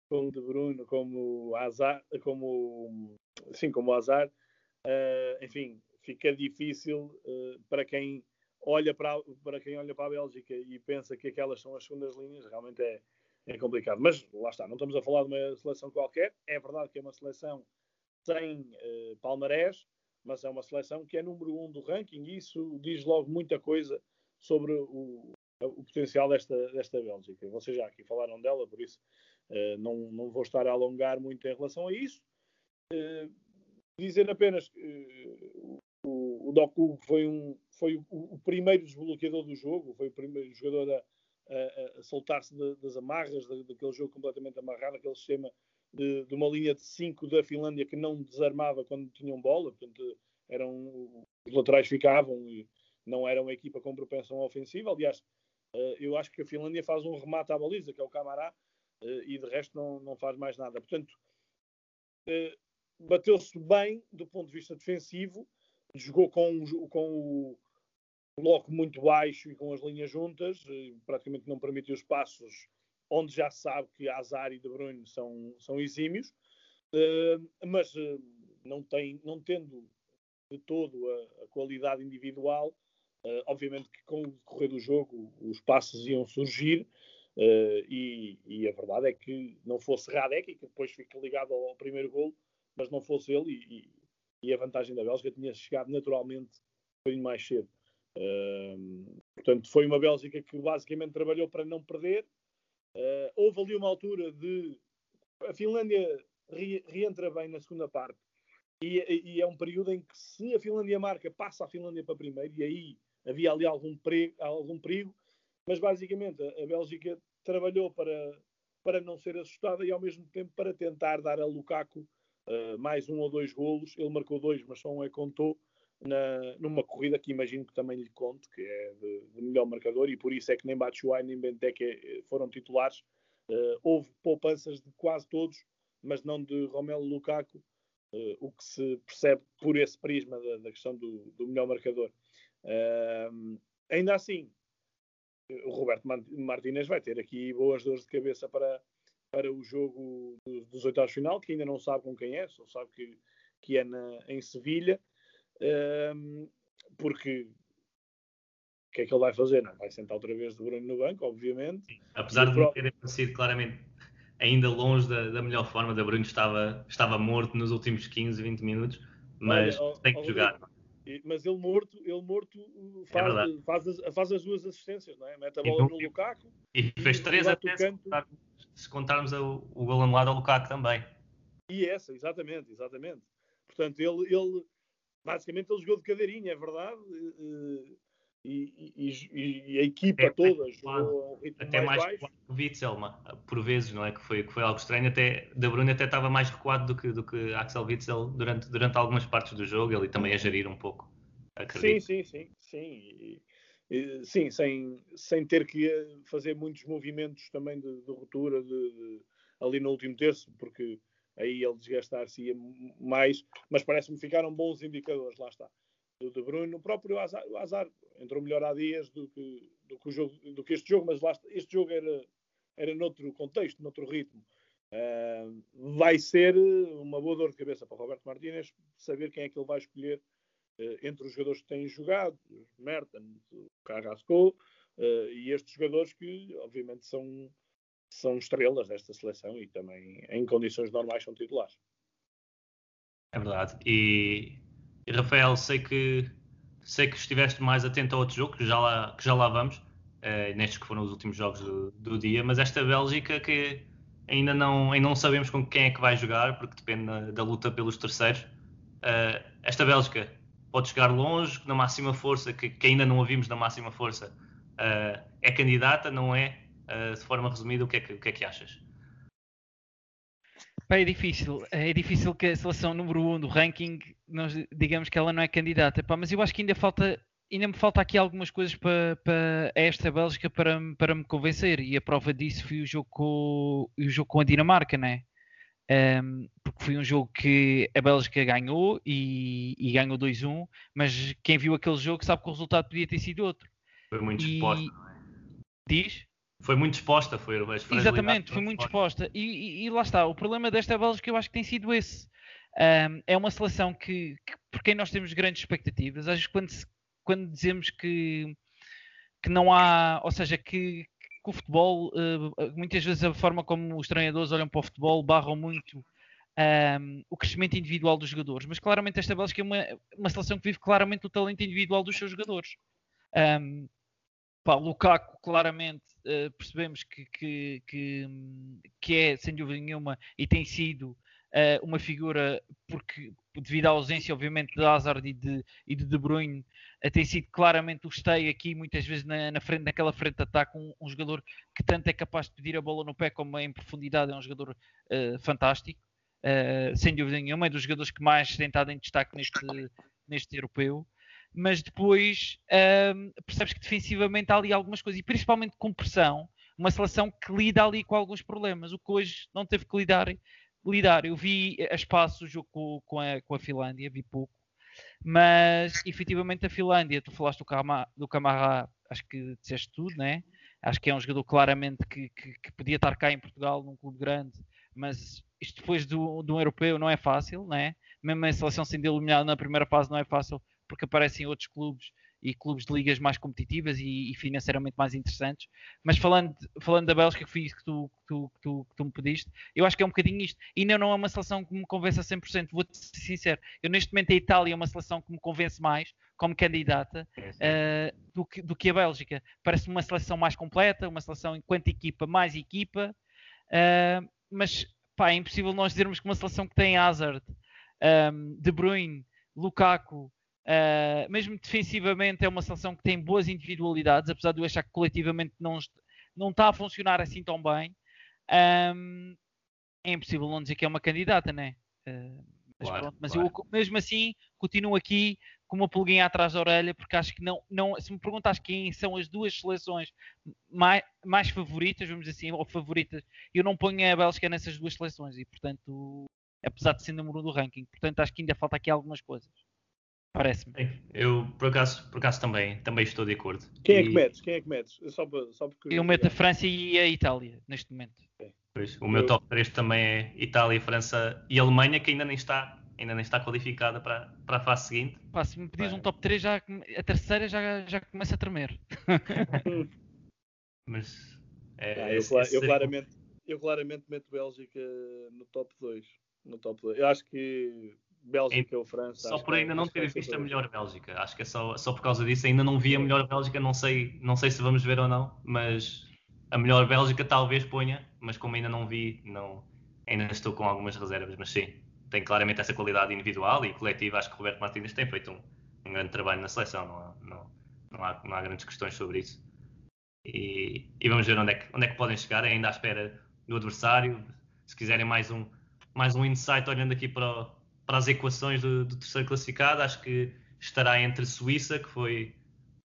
como De Bruyne, como Hazard, como, sim, como Hazard. Ah, enfim, fica difícil eh, para quem olha para, para quem olha para a Bélgica e pensa que aquelas são as segundas linhas, realmente é, é complicado. Mas lá está, não estamos a falar de uma seleção qualquer. É verdade que é uma seleção sem eh, palmarés, mas é uma seleção que é número um do ranking e isso diz logo muita coisa sobre o, o potencial desta, desta Bélgica. Vocês já aqui falaram dela, por isso eh, não, não vou estar a alongar muito em relação a isso. Eh, dizer apenas que o, Doku foi, um, foi o, o primeiro desbloqueador do jogo, foi o primeiro jogador a, a- a soltar-se da- das amarras, da- daquele jogo completamente amarrado, aquele sistema de, de uma linha de 5 da Finlândia que não desarmava quando tinham bola, portanto, eram, os laterais ficavam e não era uma equipa com propensão ofensiva. Aliás, eh, eu acho que a Finlândia faz um remate à baliza, que é o Camará, eh, e de resto não, não faz mais nada. Portanto, eh, bateu-se bem do ponto de vista defensivo, jogou com, com o bloco muito baixo e com as linhas juntas, praticamente não permitiu espaços onde já se sabe que Azar e De Bruyne são, são exímios, eh, mas eh, não, tem, não tendo de todo a, a qualidade individual, eh, obviamente que com o decorrer do jogo os passos iam surgir, eh, e, e a verdade é que não fosse Radek, que depois fica ligado ao, primeiro golo, mas não fosse ele, e, e- a vantagem da Bélgica tinha chegado naturalmente um bocadinho mais cedo. Ehm, portanto, foi uma Bélgica que basicamente trabalhou para não perder. Eh, houve ali uma altura de. A Finlândia re- reentra bem na segunda parte. E, e é um período em que, se a Finlândia marca, passa a Finlândia para primeiro, e aí havia ali algum perigo, algum perigo mas basicamente a, a Bélgica trabalhou para, para não ser assustada e ao mesmo tempo para tentar dar a Lukaku eh, mais um ou dois golos. Ele marcou dois, mas só um é contou na, numa corrida que imagino que também lhe conte, que é de, de melhor marcador, e por isso é que nem Batshuayi nem Benteke eh, foram titulares. Eh, houve poupanças de quase todos, mas não de Romelu Lukaku, eh, o que se percebe por esse prisma da, da questão do, do melhor marcador. Ahm, ainda assim, o Roberto Martínez vai ter aqui boas dores de cabeça para, para o jogo dos, oitavos de final, que ainda não sabe com quem é, só sabe que, que é na, em Sevilha, Ahm, porque o que é que ele vai fazer? Não vai sentar outra vez de Bruno no banco, obviamente. Apesar de não pro- ter aparecido claramente ainda longe da, da melhor forma, da Bruno estava, estava morto nos últimos 15, 20 minutos, mas Olha, tem que ó, jogar. E- Mas ele morto, ele morto uh, É faz, verdade. faz, as, faz as duas assistências, não é? Mete a E bola não- no Lukaku. E fez e três até se, contar- se contarmos o, o gol anulado ao Lukaku também. E essa, exatamente, exatamente. Portanto, ele, ele basicamente ele jogou de cadeirinha, é verdade. E, e- e- a equipa É, toda mais jogou um ritmo Até mais, mais baixo. que o Witzel, por vezes, não é? Que foi, que foi algo estranho. Até Da Bruyne até estava mais recuado do que, do que Axel Witzel durante, durante algumas partes do jogo. Ele também a gerir um pouco, Sim, acredito. sim, sim, sim. E, sim, sem, sem ter que fazer muitos movimentos também de, de ruptura de, de, ali no último terço, porque aí ele desgastar-se mais, mas parece-me ficaram bons indicadores, lá está. Do De Bruyne, o próprio Azar, o Azar entrou melhor há dias do que, do que, jogo, do que este jogo, mas lá, este jogo era, era noutro contexto, noutro ritmo. Uh, vai ser uma boa dor de cabeça para o Roberto Martínez saber quem é que ele vai escolher uh, entre os jogadores que têm jogado, o Mertens, o Carrasco, uh, e estes jogadores que, obviamente, são, são estrelas desta seleção e também, em condições normais, são titulares. É verdade. E Rafael, sei que sei que estiveste mais atento a outro jogo, que já lá, que já lá vamos, uh, nestes que foram os últimos jogos do, do, dia, mas esta Bélgica que ainda não, ainda não sabemos com quem é que vai jogar, porque depende da, da luta pelos terceiros. Uh, esta Bélgica pode chegar longe, na máxima força, que, que ainda não a vimos na máxima força, uh, é candidata, não é? de forma resumida, o que é que, o que, é que achas? É difícil. É difícil que a seleção número 1 um do ranking, nós digamos que ela não é candidata. Pá, mas eu acho que ainda falta, ainda me falta aqui algumas coisas para, para esta Bélgica para, para me convencer. E a prova disso foi o jogo com, o jogo com a Dinamarca, né? Um, porque foi um jogo que a Bélgica ganhou e, e ganhou 2-1, mas quem viu aquele jogo sabe que o resultado podia ter sido outro. Foi muito exposto, não é? Diz? Foi muito disposta, foi Exatamente, foi muito disposta. E, e, e, lá está, o problema desta Bélgica eu acho que tem sido esse. Um, é uma seleção que, que, por quem nós temos grandes expectativas, às vezes quando, quando dizemos que, que não há, ou seja, que, que o futebol, uh, muitas vezes a forma como os treinadores olham para o futebol barram muito um, o crescimento individual dos jogadores, mas claramente esta Bélgica é uma, uma seleção que vive claramente o talento individual dos seus jogadores. Um, pá, Lukaku claramente uh, percebemos que, que, que, que, é, sem dúvida nenhuma, e tem sido uh, uma figura, porque devido à ausência, obviamente, de Hazard e de, e de De Bruyne, uh, tem sido claramente o stay aqui, muitas vezes na, na frente, naquela frente de ataque, um, um, jogador que tanto é capaz de pedir a bola no pé como em profundidade, é um jogador fantástico. sem dúvida nenhuma, é dos jogadores que mais tem estado em destaque neste, neste europeu mas depois um, percebes que defensivamente há ali algumas coisas, e principalmente com pressão, uma seleção que lida ali com alguns problemas, o que hoje não teve que lidar. lidar. Eu vi a espaço o jogo com, a, com a Finlândia, vi pouco, mas efetivamente a Finlândia, tu falaste do, Kama, do acho que disseste tudo, né? Acho que é um jogador claramente que, que, que, podia estar cá em Portugal, num clube grande, mas isto depois do, do europeu não é fácil, né? Mesmo a seleção sendo eliminada na primeira fase não é fácil porque aparecem outros clubes e clubes de ligas mais competitivas e, e financeiramente mais interessantes. Mas falando, falando da Bélgica, que foi isso que tu, que, tu, que, tu, que tu me pediste, eu acho que é um bocadinho isto. Ainda não é uma seleção que me convence a 100%. Vou-te ser sincero, eu neste momento a Itália é uma seleção que me convence mais como candidata uh, do, que, do que a Bélgica. Parece uma seleção mais completa, uma seleção enquanto equipa, mais equipa, uh, mas pá, é impossível nós dizermos que uma seleção que tem Hazard, um, De Bruyne, Lukaku, Uh, mesmo defensivamente é uma seleção que tem boas individualidades, apesar de eu achar que coletivamente não, não está a funcionar assim tão bem. Um, é impossível não dizer que é uma candidata, né? Uh, mas, claro, pronto, mas claro. eu mesmo assim continuo aqui com uma pulguinha atrás da orelha, porque acho que não, não se me perguntas quem são as duas seleções mais, mais favoritas, vamos dizer assim, ou favoritas, eu não ponho a Bélgica nessas duas seleções e portanto, apesar de ser número um do ranking, portanto acho que ainda falta aqui algumas coisas. Parece-me. Eu, por acaso, por acaso também, também estou de acordo. Quem e... é que metes? Quem é que metes? Só, só porque... Eu meto a França e a Itália, neste momento. Pois, o meu top 3 também é Itália, França e Alemanha, que ainda nem está, ainda nem está qualificada para, para a fase seguinte. Pá, se me pedires um top 3, já, a terceira já, já começa a tremer. [LAUGHS] Mas é, ah, eu, esse, eu, claramente, eu claramente meto Bélgica no top 2. No top 2. Eu acho que Bélgica ou França. Só por ainda não ter visto a melhor Bélgica. Acho que é só, só por causa disso. Ainda não vi a melhor Bélgica, não sei, não sei se vamos ver ou não, mas a melhor Bélgica talvez ponha, mas como ainda não vi, não, ainda estou com algumas reservas. Mas sim, tem claramente essa qualidade individual e coletiva. Acho que o Roberto Martínez tem feito um, um grande trabalho na seleção, não há, não, não, há, não há grandes questões sobre isso. E, e, vamos ver onde é, que, onde é que podem chegar, ainda à espera do adversário. Se quiserem mais um, mais um insight olhando aqui para o para as equações do, do, terceiro classificado, acho que estará entre Suíça, que foi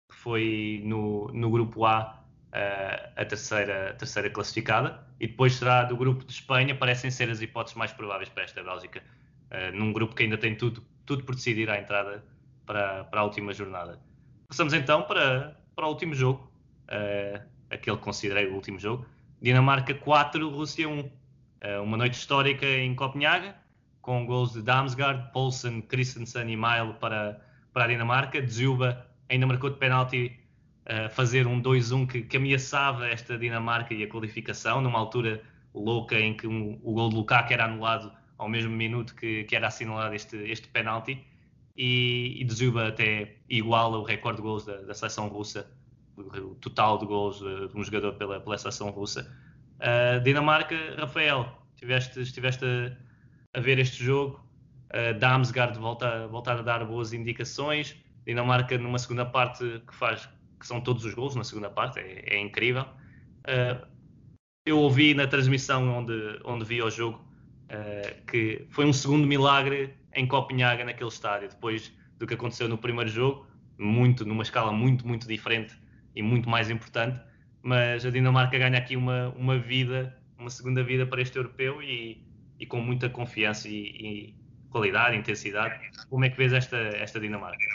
que foi no, no grupo A uh, a, terceira, a terceira classificada, e depois será do grupo de Espanha, parecem ser as hipóteses mais prováveis para esta Bélgica, uh, num grupo que ainda tem tudo, tudo por decidir à entrada para, para a última jornada. Passamos então para, para o último jogo, uh, aquele que considerei o último jogo, Dinamarca 4, Rússia 1. uma noite histórica em Copenhague, com gols de Damsgaard, Poulsen, Christensen e Mile para, para a Dinamarca. Dzuba ainda marcou de penalti uh, fazer um 2-1 que, que, ameaçava esta Dinamarca e a qualificação, numa altura louca em que um, o gol de Lukaku era anulado ao mesmo minuto que, que era assinalado este, este penalti. E, e até iguala o recorde de gols da, da seleção russa, o total de gols de, de um jogador pela, pela seleção russa. Uh, Dinamarca, Rafael, tiveste, estiveste a, a ver este jogo. Uh, Damsgaard volta, volta a dar boas indicações. Dinamarca numa segunda parte que faz que são todos os gols na segunda parte, é, é incrível. Uh, eu ouvi na transmissão onde, onde vi o jogo uh, que foi um segundo milagre em Copenhaga naquele estádio, depois do que aconteceu no primeiro jogo, muito numa escala muito, muito diferente e muito mais importante, mas a Dinamarca ganha aqui uma, uma vida, uma segunda vida para este europeu e, e com muita confiança e, e qualidade, intensidade. Como é que vês esta, esta Dinamarca?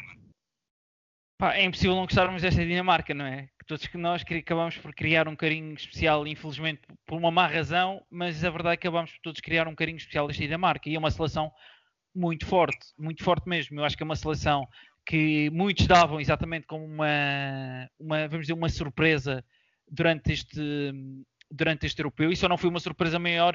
Pá, é impossível não gostarmos desta Dinamarca, não é? Que todos que nós acabamos por criar um carinho especial, infelizmente por uma má razão, mas a verdade é que acabamos por todos criar um carinho especial desta Dinamarca e é uma seleção muito forte, muito forte mesmo. Eu acho que é uma seleção que muitos davam exatamente como uma, uma vamos dizer, uma surpresa durante este, durante este europeu. E só não foi uma surpresa maior,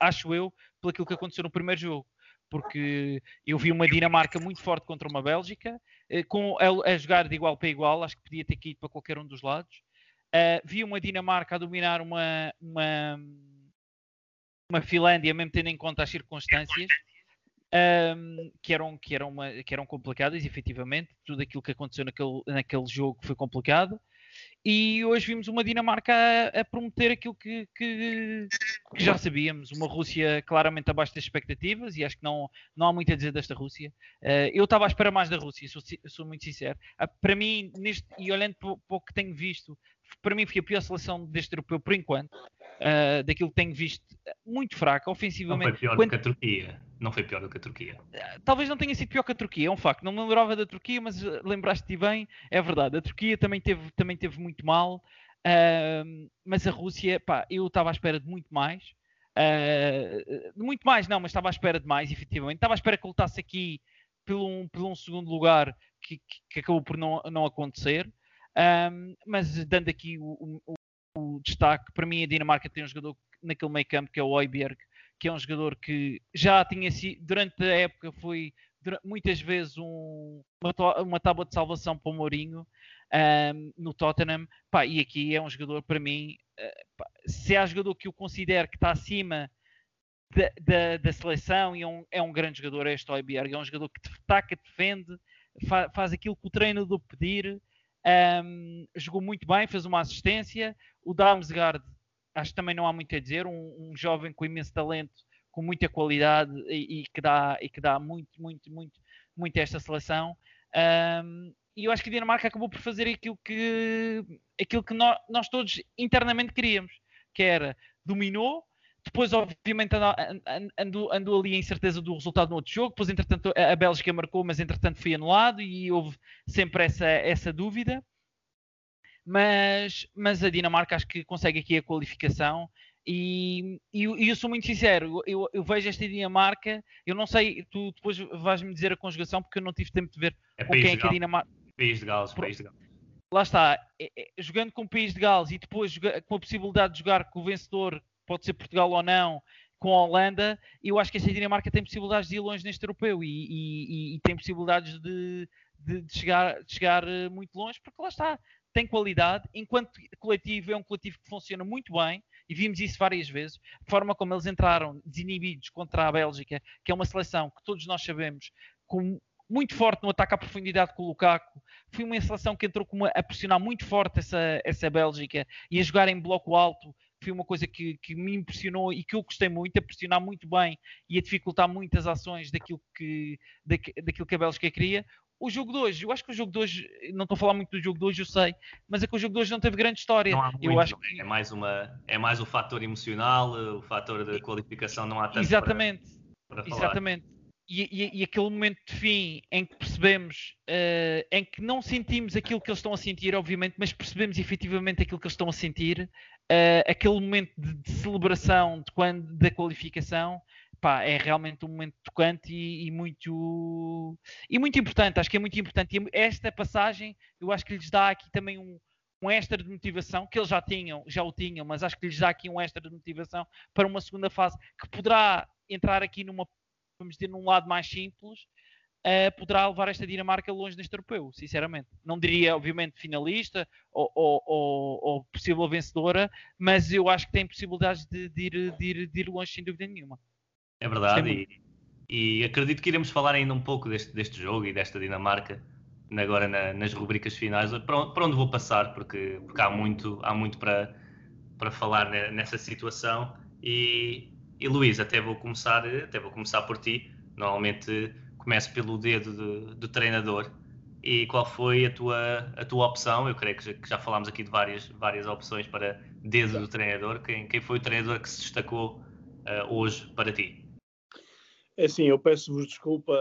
acho eu, pelo que aconteceu no primeiro jogo porque eu vi uma Dinamarca muito forte contra uma Bélgica, eh, com, a, a jogar de igual para igual, acho que podia ter que ir para qualquer um dos lados. Uh, vi uma Dinamarca a dominar uma, uma, uma Finlândia, mesmo tendo em conta as circunstâncias, um, que, eram, que, eram uma, que eram complicadas, efetivamente. Tudo aquilo que aconteceu naquele, naquele jogo foi complicado e hoje vimos uma Dinamarca a, a prometer aquilo que, que, que, já sabíamos, uma Rússia claramente abaixo das expectativas e acho que não, não há muito a dizer desta Rússia. Uh, eu estava à espera mais da Rússia, sou, sou muito sincero. Uh, para mim, neste, e olhando para o que tenho visto, para mim foi a pior seleção deste europeu por enquanto, uh, daquilo que tenho visto, muito fraca, ofensivamente. Não foi pior Quando... do que a Turquia. Não foi pior do que a Turquia. Uh, talvez não tenha sido pior que a Turquia, é um facto. Não me lembrava da Turquia, mas ah, lembraste-te bem, é verdade. A Turquia também teve, também teve muito mal, uh, mas a Rússia, pá, eu estava à espera de muito mais. muito mais, não, mas estava à espera de mais, efetivamente. Estava à espera que lutasse aqui pelo um, pelo um segundo lugar que, que, que acabou por não, não acontecer. Um, mas dando aqui o, o, o, destaque, para mim a Dinamarca tem um jogador naquele meio campo que é o Oiberg, que é um jogador que já tinha sido, durante a época foi muitas vezes um, uma, uma tábua de salvação para o Mourinho um, no Tottenham, pá, e aqui é um jogador para mim, uh, pá, se há jogador que eu considero que está acima da, da, da seleção e é um, é um grande jogador, este Oiberg, é um jogador que ataca, defende, fa, faz aquilo que o treinador pedir, um, jogou muito bem, fez uma assistência. O Damsgaard, acho que também não há muito a dizer, um, um jovem com imenso talento, com muita qualidade e, e, que dá, e que dá muito, muito, muito, muito a esta seleção. Um, e eu acho que a Dinamarca acabou por fazer aquilo que, aquilo que nós, nós todos internamente queríamos, que era dominou, depois, obviamente, andou, andou, ali a incerteza do resultado no outro jogo. Depois, entretanto, a Bélgica marcou, mas entretanto foi anulado e houve sempre essa, essa dúvida. Mas, mas a Dinamarca acho que consegue aqui a qualificação. E, e, e eu sou muito sincero, eu, eu, vejo esta Dinamarca. Eu não sei, tu depois vais-me dizer a conjugação, porque eu não tive tempo de ver é com quem é que a Dinamarca. País de Gales, País de Gales. Lá está, é, é, jogando com o País de Gales e depois com a possibilidade de jogar com o vencedor pode ser Portugal ou não, com a Holanda, eu acho que esta Dinamarca tem possibilidades de ir longe neste europeu e, e, e tem possibilidades de, de, de, chegar, de chegar eh, muito longe, porque lá está, tem qualidade, enquanto coletivo é um coletivo que funciona muito bem, e vimos isso várias vezes, a forma como eles entraram desinibidos contra a Bélgica, que é uma seleção que todos nós sabemos, com, muito forte no ataque à profundidade com o Lukaku, foi uma seleção que entrou uma, a pressionar muito forte essa, essa Bélgica e a jogar em bloco alto foi uma coisa que, que, me impressionou e que eu gostei muito, a pressionar muito bem e a dificultar muitas ações daquilo que, da, daquilo que a Bélgica queria. o jogo de hoje, eu acho que o jogo de hoje, não estou a falar muito do jogo de hoje, eu sei, mas é que o jogo de hoje não teve grande história. Não há muito, eu acho não é? mais uma é mais o fator emocional, o fator da qualificação não há tanto Exatamente. para, para falar. Exatamente. E, e, e, aquele momento de fim em que percebemos, uh, em que não sentimos aquilo que eles estão a sentir, obviamente, mas percebemos efetivamente aquilo que eles estão a sentir, uh, aquele momento de, de, celebração de quando, da qualificação, pá, é realmente um momento tocante e, e, muito e muito importante. Acho que é muito importante. E esta passagem, eu acho que lhes dá aqui também um, um extra de motivação que eles já tinham, já o tinham, mas acho que lhes dá aqui um extra de motivação para uma segunda fase que poderá entrar aqui numa, vamos dizer, num lado mais simples. Uh, poderá levar esta Dinamarca longe neste europeu, sinceramente. Não diria, obviamente, finalista ou, ou, ou, ou possível vencedora, mas eu acho que tem possibilidades de, de, ir, de, ir, de ir longe, sem dúvida nenhuma. É verdade, e, e, acredito que iremos falar ainda um pouco deste, deste jogo e desta Dinamarca agora na, nas rubricas finais, para onde, para onde, vou passar, porque, porque há muito, há muito para, para falar nessa situação. E, e Luís, até vou começar, até vou começar por ti. Normalmente começo pelo dedo do, do treinador. E qual foi a tua, a tua opção? Eu creio que já, que já falámos aqui de várias, várias opções para dedo do treinador. Quem, quem foi o treinador que se destacou uh, hoje para ti? É assim, eu peço-vos desculpa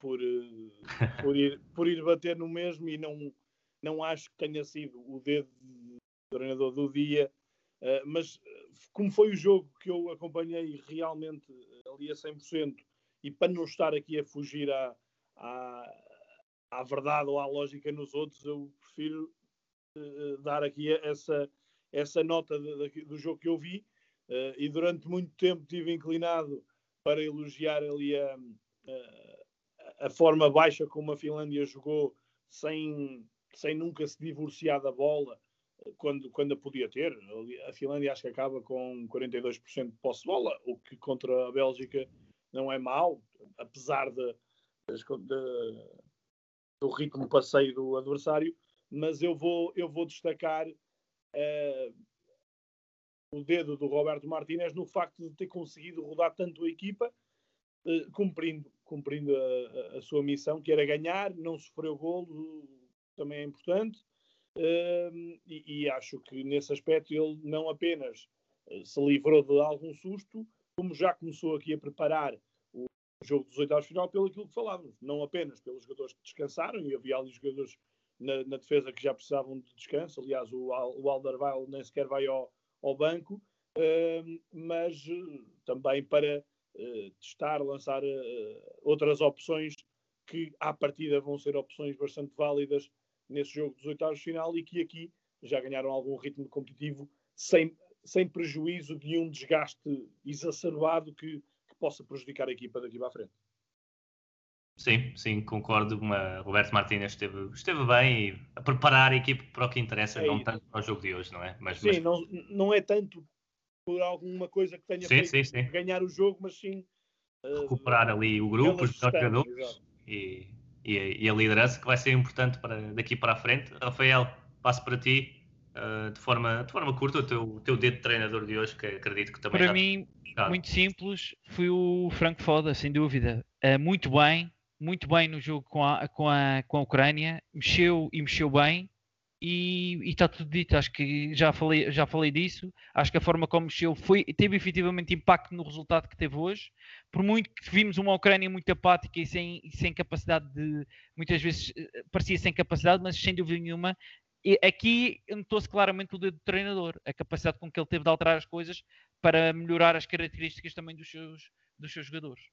por, eh, [LAUGHS] por, ir, por ir bater no mesmo e não, não acho que tenha sido o dedo do treinador do dia, eh, mas como foi o jogo que eu acompanhei realmente ali a 100%, e para não estar aqui a fugir à, à, à verdade ou à lógica nos outros, eu prefiro dar aqui essa, essa nota de, de, do jogo que eu vi, e durante muito tempo tive inclinado para elogiar ali a, a, a, forma baixa como a Finlândia jogou sem, sem nunca se divorciar da bola quando, quando a podia ter. A Finlândia acho que acaba com 42% de posse de bola, o que contra a Bélgica não é mau, apesar de, de, do ritmo passeio do adversário. Mas eu vou, eu vou destacar uh, o dedo do Roberto Martínez no facto de ter conseguido rodar tanto a equipa, eh, cumprindo, cumprindo a, a, sua missão, que era ganhar, não sofreu golo, também é importante, ehm, e, e, acho que nesse aspecto ele não apenas se livrou de algum susto, como já começou aqui a preparar o jogo dos oitavos de final pelo aquilo que falávamos, não apenas pelos jogadores que descansaram, e havia ali jogadores na, na defesa que já precisavam de descanso, aliás o, o Alderweireld nem sequer vai ao, ao banco, mas eh, também para eh, testar, lançar eh, outras opções que à partida vão ser opções bastante válidas nesse jogo dos oitavos de final e que aqui já ganharam algum ritmo competitivo sem, sem prejuízo de um desgaste exacerbado que, que possa prejudicar a equipa daqui para a frente. Sim, sim, concordo. Uma, Roberto Martínez esteve, esteve bem a preparar a equipe para o que interessa, é não isso. tanto para o jogo de hoje, não é? Mas, sim, mas... Não, não é tanto por alguma coisa que tenha sim, feito sim, sim. ganhar o jogo, mas sim uh, recuperar ali o grupo, os jogadores e, e, e, a liderança que vai ser importante para, daqui para a frente. Rafael, passo para ti. Uh, de, forma, de forma curta, o teu, teu dedo de treinador de hoje, que acredito que também. Para mim, muito simples, foi o Franco Foda, sem dúvida. Uh, muito bem, muito bem no jogo com a, com a, com a Ucrânia, mexeu e mexeu bem e, está tudo dito. Acho que já falei, já falei disso. Acho que a forma como mexeu foi, teve efetivamente impacto no resultado que teve hoje. Por muito que vimos uma Ucrânia muito apática e sem, sem capacidade de. Muitas vezes eh, parecia sem capacidade, mas sem dúvida nenhuma. E aqui notou-se claramente o dedo do treinador, a capacidade com que ele teve de alterar as coisas para melhorar as características também dos seus, dos seus jogadores.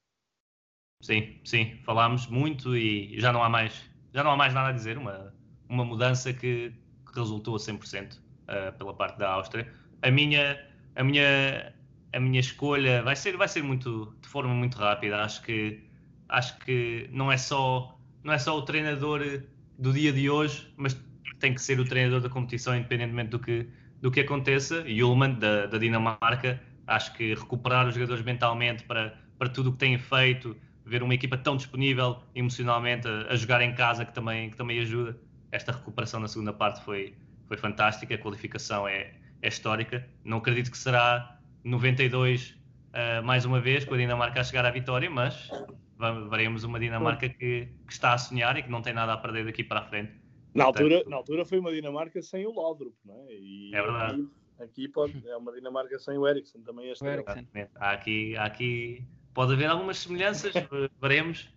Sim, sim, falámos muito e já não há mais, já não há mais nada a dizer. Uma, uma mudança que, que resultou a 100% uh, eh, pela parte da Áustria. A minha, a minha, a minha escolha vai ser, vai ser muito, de forma muito rápida. Acho que, acho que não é só, não é só o treinador do dia de hoje, mas tem que ser o treinador da competição, independentemente do que, do que aconteça. E Ullmann, da, da Dinamarca, acho que recuperar os jogadores mentalmente para, para tudo o que têm feito ver uma equipa tão disponível emocionalmente a, a, jogar em casa que também, que também ajuda. Esta recuperação na segunda parte foi, foi fantástica, a qualificação é, é histórica. Não acredito que será 92 uh, mais uma vez, com a Dinamarca a chegar à vitória, mas veremos uma Dinamarca que, que, está a sonhar e que não tem nada a perder daqui para a frente. Na altura, na altura foi uma Dinamarca sem o Laudrup, não é? E é verdade. Aqui, aqui pode, é uma Dinamarca sem o Ericsson também. Este há, aqui, há aqui, pode haver algumas semelhanças, [LAUGHS] veremos.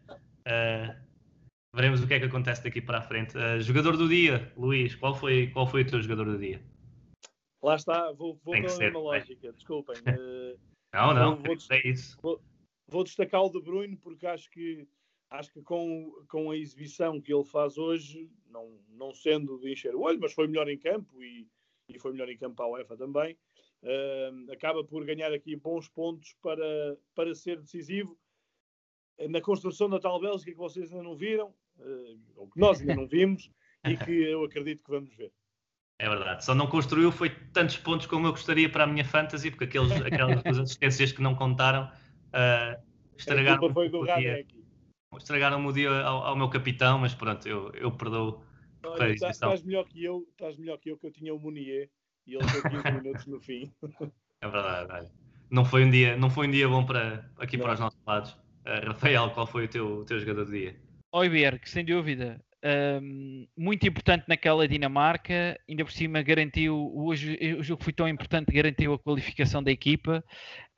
Uh, veremos o que é que acontece daqui para a frente. Uh, jogador do dia, Luís, qual foi, qual foi o teu jogador do dia? Lá está, vou, vou pela mesma lógica, desculpem. Uh, [LAUGHS] não, não, vou, vou, é isso. Vou, vou, destacar o De Bruyne porque acho que, acho que com, com a exibição que ele faz hoje, não, não sendo de encher o olho, mas foi melhor em campo e, e foi melhor em campo à UEFA também, uh, acaba por ganhar aqui bons pontos para, para ser decisivo na construção da tal Bélgica que vocês ainda não viram, uh, ou que nós ainda não vimos, e que [LAUGHS] eu acredito que vamos ver. É verdade. Só não construiu foi tantos pontos como eu gostaria para a minha fantasy, porque aqueles, aquelas duas [LAUGHS] assistências que não contaram uh, estragaram, foi do dia, estragaram o dia ao, ao, meu capitão, mas pronto, eu, eu perdoo. Olha, estás melhor que eu, estás melhor que eu, que eu tinha o Munier e ele deu 15 [LAUGHS] minutos no fim. É verdade, Não foi um dia, não foi um dia bom para aqui não. para os nossos lados. Uh, Rafael, qual foi o teu, o teu jogador do dia? Oi, Bierg, sem dúvida um, muito importante naquela Dinamarca, ainda por cima garantiu, hoje o jogo foi tão importante, garantiu a qualificação da equipa,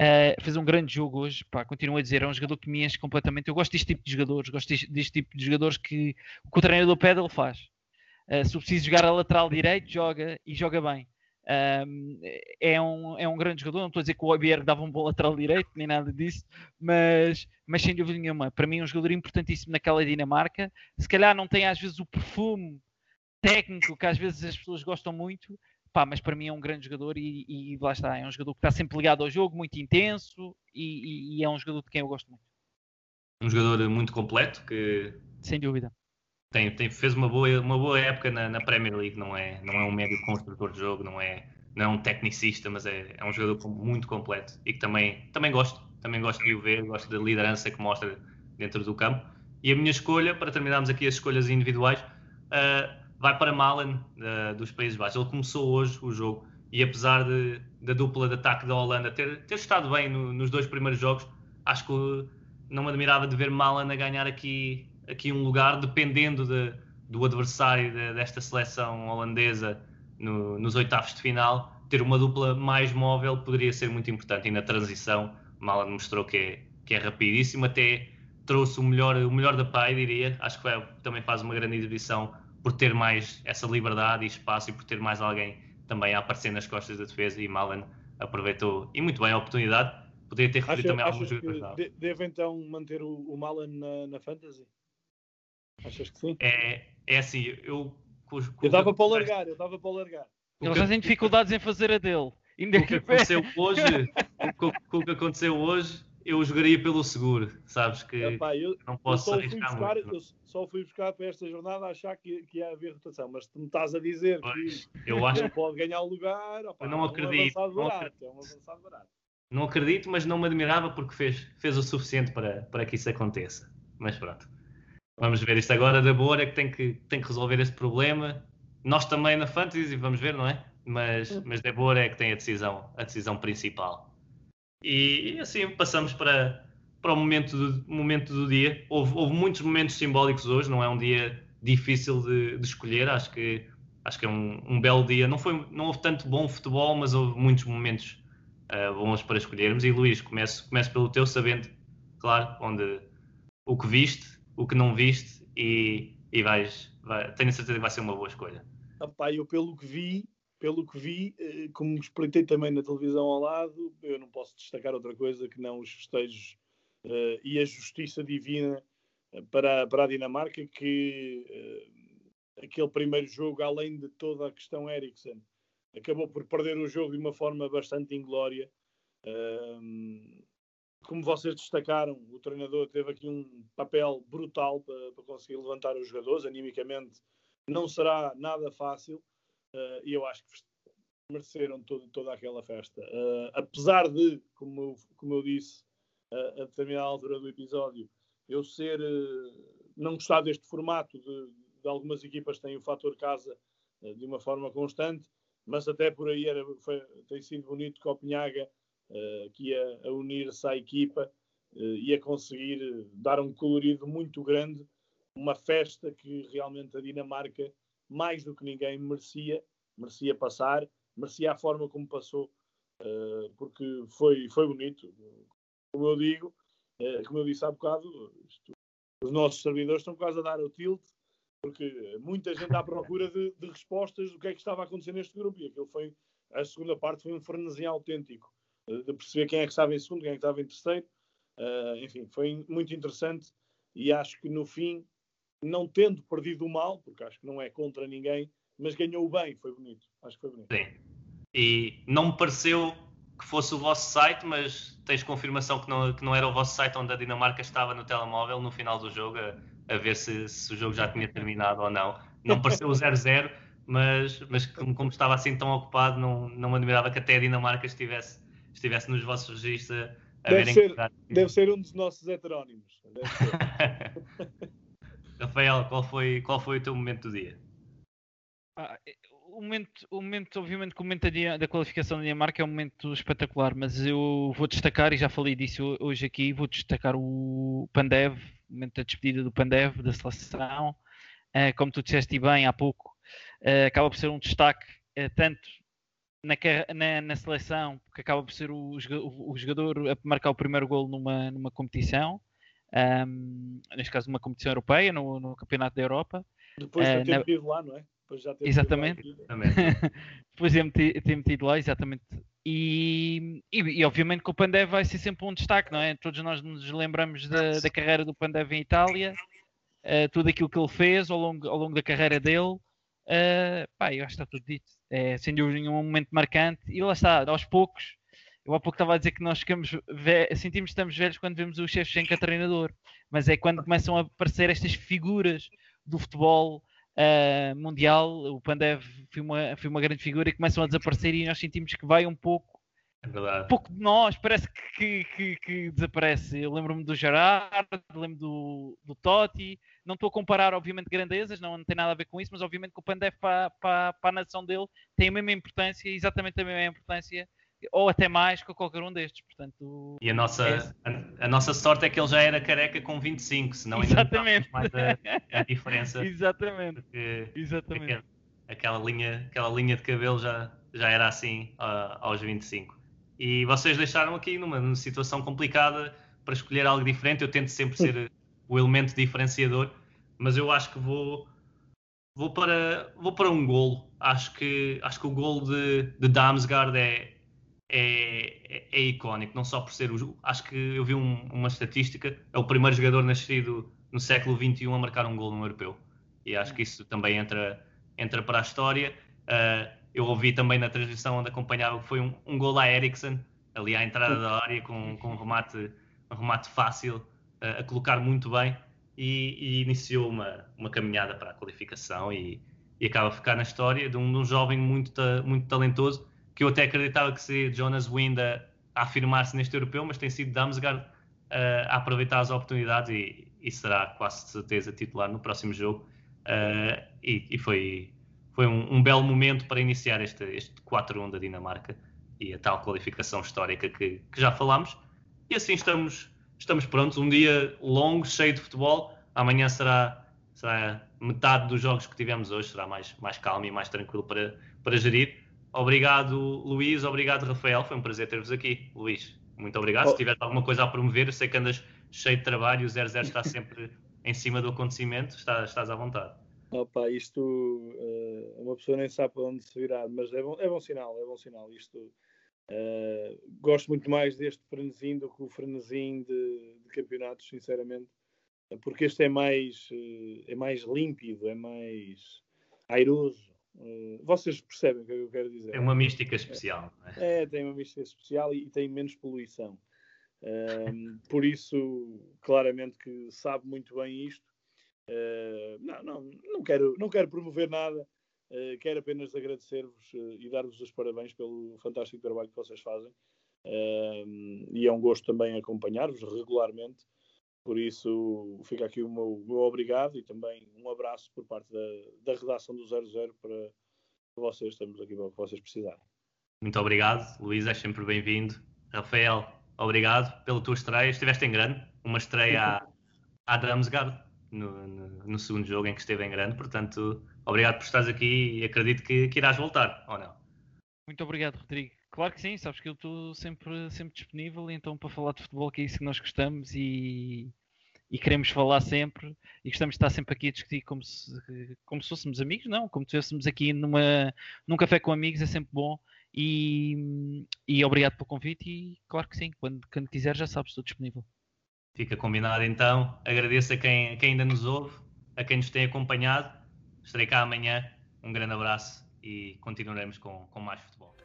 uh, fez um grande jogo hoje, pá, continuo a dizer, é um jogador que me enche completamente, eu gosto deste tipo de jogadores, gosto deste, deste tipo de jogadores que, que o treinador pede, ele faz. Uh, se preciso jogar a lateral direito, joga e joga bem. Um, é, um, é um grande jogador, não estou a dizer que o Obier dava um bom lateral direito, nem nada disso, mas, mas sem dúvida nenhuma, para mim é um jogador importantíssimo naquela Dinamarca. Se calhar não tem às vezes o perfume técnico que às vezes as pessoas gostam muito, pá, mas para mim é um grande jogador e, e lá está, é um jogador que está sempre ligado ao jogo, muito intenso e, e, e é um jogador de quem eu gosto muito. Um jogador muito completo que sem dúvida tem, tem, fez uma boa, uma boa época na, na, Premier League, não é, não é um médio construtor de jogo, não é, não é um tecnicista, mas é, é um jogador muito completo e que também, também gosto, também gosto de o ver, gosto da liderança que mostra dentro do campo. E a minha escolha, para terminarmos aqui as escolhas individuais, uh, vai para Malen, uh, dos Países Baixos. Ele começou hoje o jogo e apesar de, da dupla de ataque da Holanda ter, ter estado bem no, nos dois primeiros jogos, acho que não me admirava de ver Malen a ganhar aqui aqui um lugar dependendo de, do adversário de, desta seleção holandesa no, nos oitavos de final. Ter uma dupla mais móvel poderia ser muito importante e na transição Malan mostrou que é, que é rapidíssimo, até trouxe o melhor, o melhor da pai, diria. Acho que também faz uma grande exibição por ter mais essa liberdade e espaço e por ter mais alguém também a aparecer nas costas da defesa e Malan aproveitou e muito bem a oportunidade. Poderia ter referido também alguns jogadores. Deve então manter o, o Malan na, na Fantasy? Achas que sim? É, é assim, eu. Com, com eu dava para largar, eu dava para largar. Ele já tem dificuldades em fazer a dele. Ainda o que [LAUGHS] aconteceu hoje, o, o, que aconteceu hoje, eu jogaria pelo seguro, sabes que Epá, eu, não posso eu arriscar buscar, muito. Eu só fui buscar para esta jornada a achar que, que ia haver rotação, mas tu me estás a dizer pois, que eu acho... pode ganhar o lugar, opa, eu não acredito. É um não acredito. É um avançado barato. Não acredito, mas não me admirava porque fez, fez o suficiente para, para que isso aconteça. Mas pronto. Vamos ver isto agora. Da boa é que tem que, tem que resolver este problema. Nós também na Fantasy, vamos ver, não é? Mas, mas Débora é que tem a decisão, a decisão principal. E, e assim passamos para, para o momento do, momento do dia. Houve, houve, muitos momentos simbólicos hoje, não é um dia difícil de, de escolher. Acho que, acho que é um, um, belo dia. Não, foi, não houve tanto bom futebol, mas houve muitos momentos uh, bons para escolhermos. E Luís, começo, começo pelo teu, sabendo, claro, onde, o que viste o que não viste e, e vais, vai, tenho certeza que vai ser uma boa escolha. Epá, eu pelo que vi, pelo que vi, eh, como espreitei também na televisão ao lado, eu não posso destacar outra coisa que não os festejos uh, e a justiça divina eh, para, para a Dinamarca, que uh, aquele primeiro jogo, além de toda a questão Eriksen, acabou por perder o jogo de uma forma bastante inglória. Uh, como vocês destacaram, o treinador teve aqui um papel brutal para, para conseguir levantar os jogadores. Animicamente não será nada fácil uh, e eu acho que mereceram todo, toda aquela festa. Uh, apesar de, como eu, como eu disse uh, a determinada altura do episódio, eu ser não gostar deste formato de, de, algumas equipas têm o fator casa de uma forma constante, mas até por aí era, foi, tem sido bonito que Copenhaga uh, que ia a unir-se à equipa e a conseguir dar um colorido muito grande, uma festa que realmente a Dinamarca, mais do que ninguém, merecia, merecia passar, merecia a forma como passou, porque foi, foi bonito. Como eu digo, como eu disse há bocado, isto, os nossos servidores estão quase a dar o tilt, porque muita gente à procura de, de, respostas do que é que estava a acontecer neste grupo. E aquilo foi, a segunda parte foi um frenesim autêntico, de perceber quem é que estava em segundo, quem é que estava em terceiro. Uh, enfim, foi muito interessante e acho que no fim, não tendo perdido o mal, porque acho que não é contra ninguém, mas ganhou o bem, foi bonito. Acho que foi bonito. Sim. E não me pareceu que fosse o vosso site, mas tens confirmação que não, que não era o vosso site onde a Dinamarca estava no telemóvel no final do jogo, a, a ver se, se, o jogo já tinha terminado ou não. Não pareceu o 0-0, mas, mas como, como, estava assim tão ocupado, não, não me admirava que até a Dinamarca estivesse, estivesse nos vossos registros a, deve, ser, deve ser um dos nossos heterónimos. [LAUGHS] Rafael, qual foi, qual foi o teu momento do dia? Ah, o momento, o momento, obviamente, que o momento da, da, qualificação da Dinamarca é um momento espetacular, mas eu vou destacar, e já falei disso hoje aqui, vou destacar o Pandev, o momento da despedida do Pandev, da seleção. Uh, como tu disseste bem há pouco, uh, acaba por ser um destaque uh, tanto na, na, na, seleção, porque acaba por ser o, o, jogador a marcar o primeiro gol numa, numa competição, um, neste caso numa competição europeia, no, no Campeonato da Europa. Depois de ter na... lá, não é? exatamente. Depois de [LAUGHS] ter metido lá, exatamente. E, e, e, obviamente que o Pandev vai ser sempre um destaque, não é? Todos nós nos lembramos da, da carreira do Pandev em Itália, uh, tudo aquilo que ele fez ao longo, ao longo da carreira dele. Uh, pá, eu acho que está tudo dito. É sem dúvida um momento marcante. E lá está, aos poucos, eu há pouco estava a dizer que nós ficamos sentimos que estamos velhos quando vemos o Shevchenko treinador, mas é quando começam a aparecer estas figuras do futebol uh, mundial, o Pandev foi uma, foi uma grande figura e começam a desaparecer e nós sentimos que vai um pouco é um pouco de nós, parece que, que, que desaparece. Eu lembro-me do Gerard, lembro do, do Totti. Não estou a comparar, obviamente, grandezas, não, não, tem nada a ver com isso, mas obviamente que o Pandev para, para, para a nação dele tem a mesma importância, exatamente a mesma importância ou até mais que qualquer um destes. Portanto, e a nossa, é... a, a, nossa sorte é que ele já era careca com 25, senão Exatamente. ainda mais a, a diferença. [LAUGHS] Exatamente. Exatamente. Aquela, aquela, linha, aquela linha de cabelo já, já era assim uh, aos 25. E vocês deixaram aqui numa, situação complicada para escolher algo diferente. Eu tento sempre ser o elemento diferenciador, mas eu acho que vou vou para vou para um golo. Acho que acho que o golo de, de Damsgaard é é, é, é, icónico, não só por ser o. Acho que eu vi um, uma estatística, é o primeiro jogador nascido no século XXI a marcar um gol no europeu. E acho que isso também entra, entra para a história. Uh, eu ouvi também na transmissão onde acompanhava que foi um, um gol a Eriksen, ali à entrada da área, com, com um, remate, um remate fácil, uh, a colocar muito bem. E, e, iniciou uma, uma caminhada para a qualificação e, e acaba a ficar na história de um, de um jovem muito, muito talentoso que eu até acreditava que seria Jonas Wind a, a afirmar-se neste europeu, mas tem sido Damsgaard uh, a aproveitar as oportunidades e, e, será quase certeza titular no próximo jogo. Uh, e, e, foi, foi um, um, belo momento para iniciar este, este 4-1 da Dinamarca e a tal qualificação histórica que, que já falámos. E assim estamos, estamos prontos. Um dia longo, cheio de futebol. Amanhã será, será metade dos jogos que tivemos hoje, será mais, mais calmo e mais tranquilo para, para gerir. Obrigado, Luís. Obrigado, Rafael. Foi um prazer ter-vos aqui. Luís, muito obrigado. Oh. Se tiver alguma coisa a promover, eu sei que andas cheio de trabalho. O 00 está [LAUGHS] sempre em cima do acontecimento. Estás, estás à vontade. Opa, isto uh, uma pessoa nem sabe para onde se virar, mas é bom, é bom sinal, é bom sinal. Isto uh, gosto muito mais deste frenesim do que o frenesim de, de campeonatos, sinceramente, porque este é mais, uh, é mais límpido, é mais airoso. Uh, vocês percebem o que, é que eu quero dizer? É uma mística especial. É, é tem uma mística especial e, e tem menos poluição. Uh, por isso, claramente que sabe muito bem isto. Uh, não, não, não, quero, não quero promover nada. Uh, quero apenas agradecer-vos e dar-vos os parabéns pelo fantástico trabalho que vocês fazem. e é um gosto também acompanhar-vos regularmente. Por isso, fica aqui o meu, meu, obrigado e também um abraço por parte da, da redação do 00 para vocês. Estamos aqui para o que vocês precisarem. Muito obrigado, Luís, é sempre bem-vindo. Rafael, obrigado pela tua estreia. Estiveste em grande, uma estreia [LAUGHS] à, à Damsgaard no, no, no, segundo jogo em que esteve em grande. Portanto, obrigado por estares aqui e acredito que, que irás voltar, ou não? Muito obrigado, Rodrigo. Claro que sim, sabes que eu estou sempre, sempre disponível, então para falar de futebol, que é isso que nós gostamos e, e queremos falar sempre e gostamos de estar sempre aqui a discutir como se, como se fôssemos amigos, não, como se estivéssemos aqui numa, num café com amigos, é sempre bom e, e obrigado pelo convite e claro que sim, quando, quando quiser já sabes, estou disponível. Fica combinado então, agradeço a quem, a quem ainda nos ouve, a quem nos tem acompanhado, estarei cá amanhã, um grande abraço e continuaremos com, com mais futebol.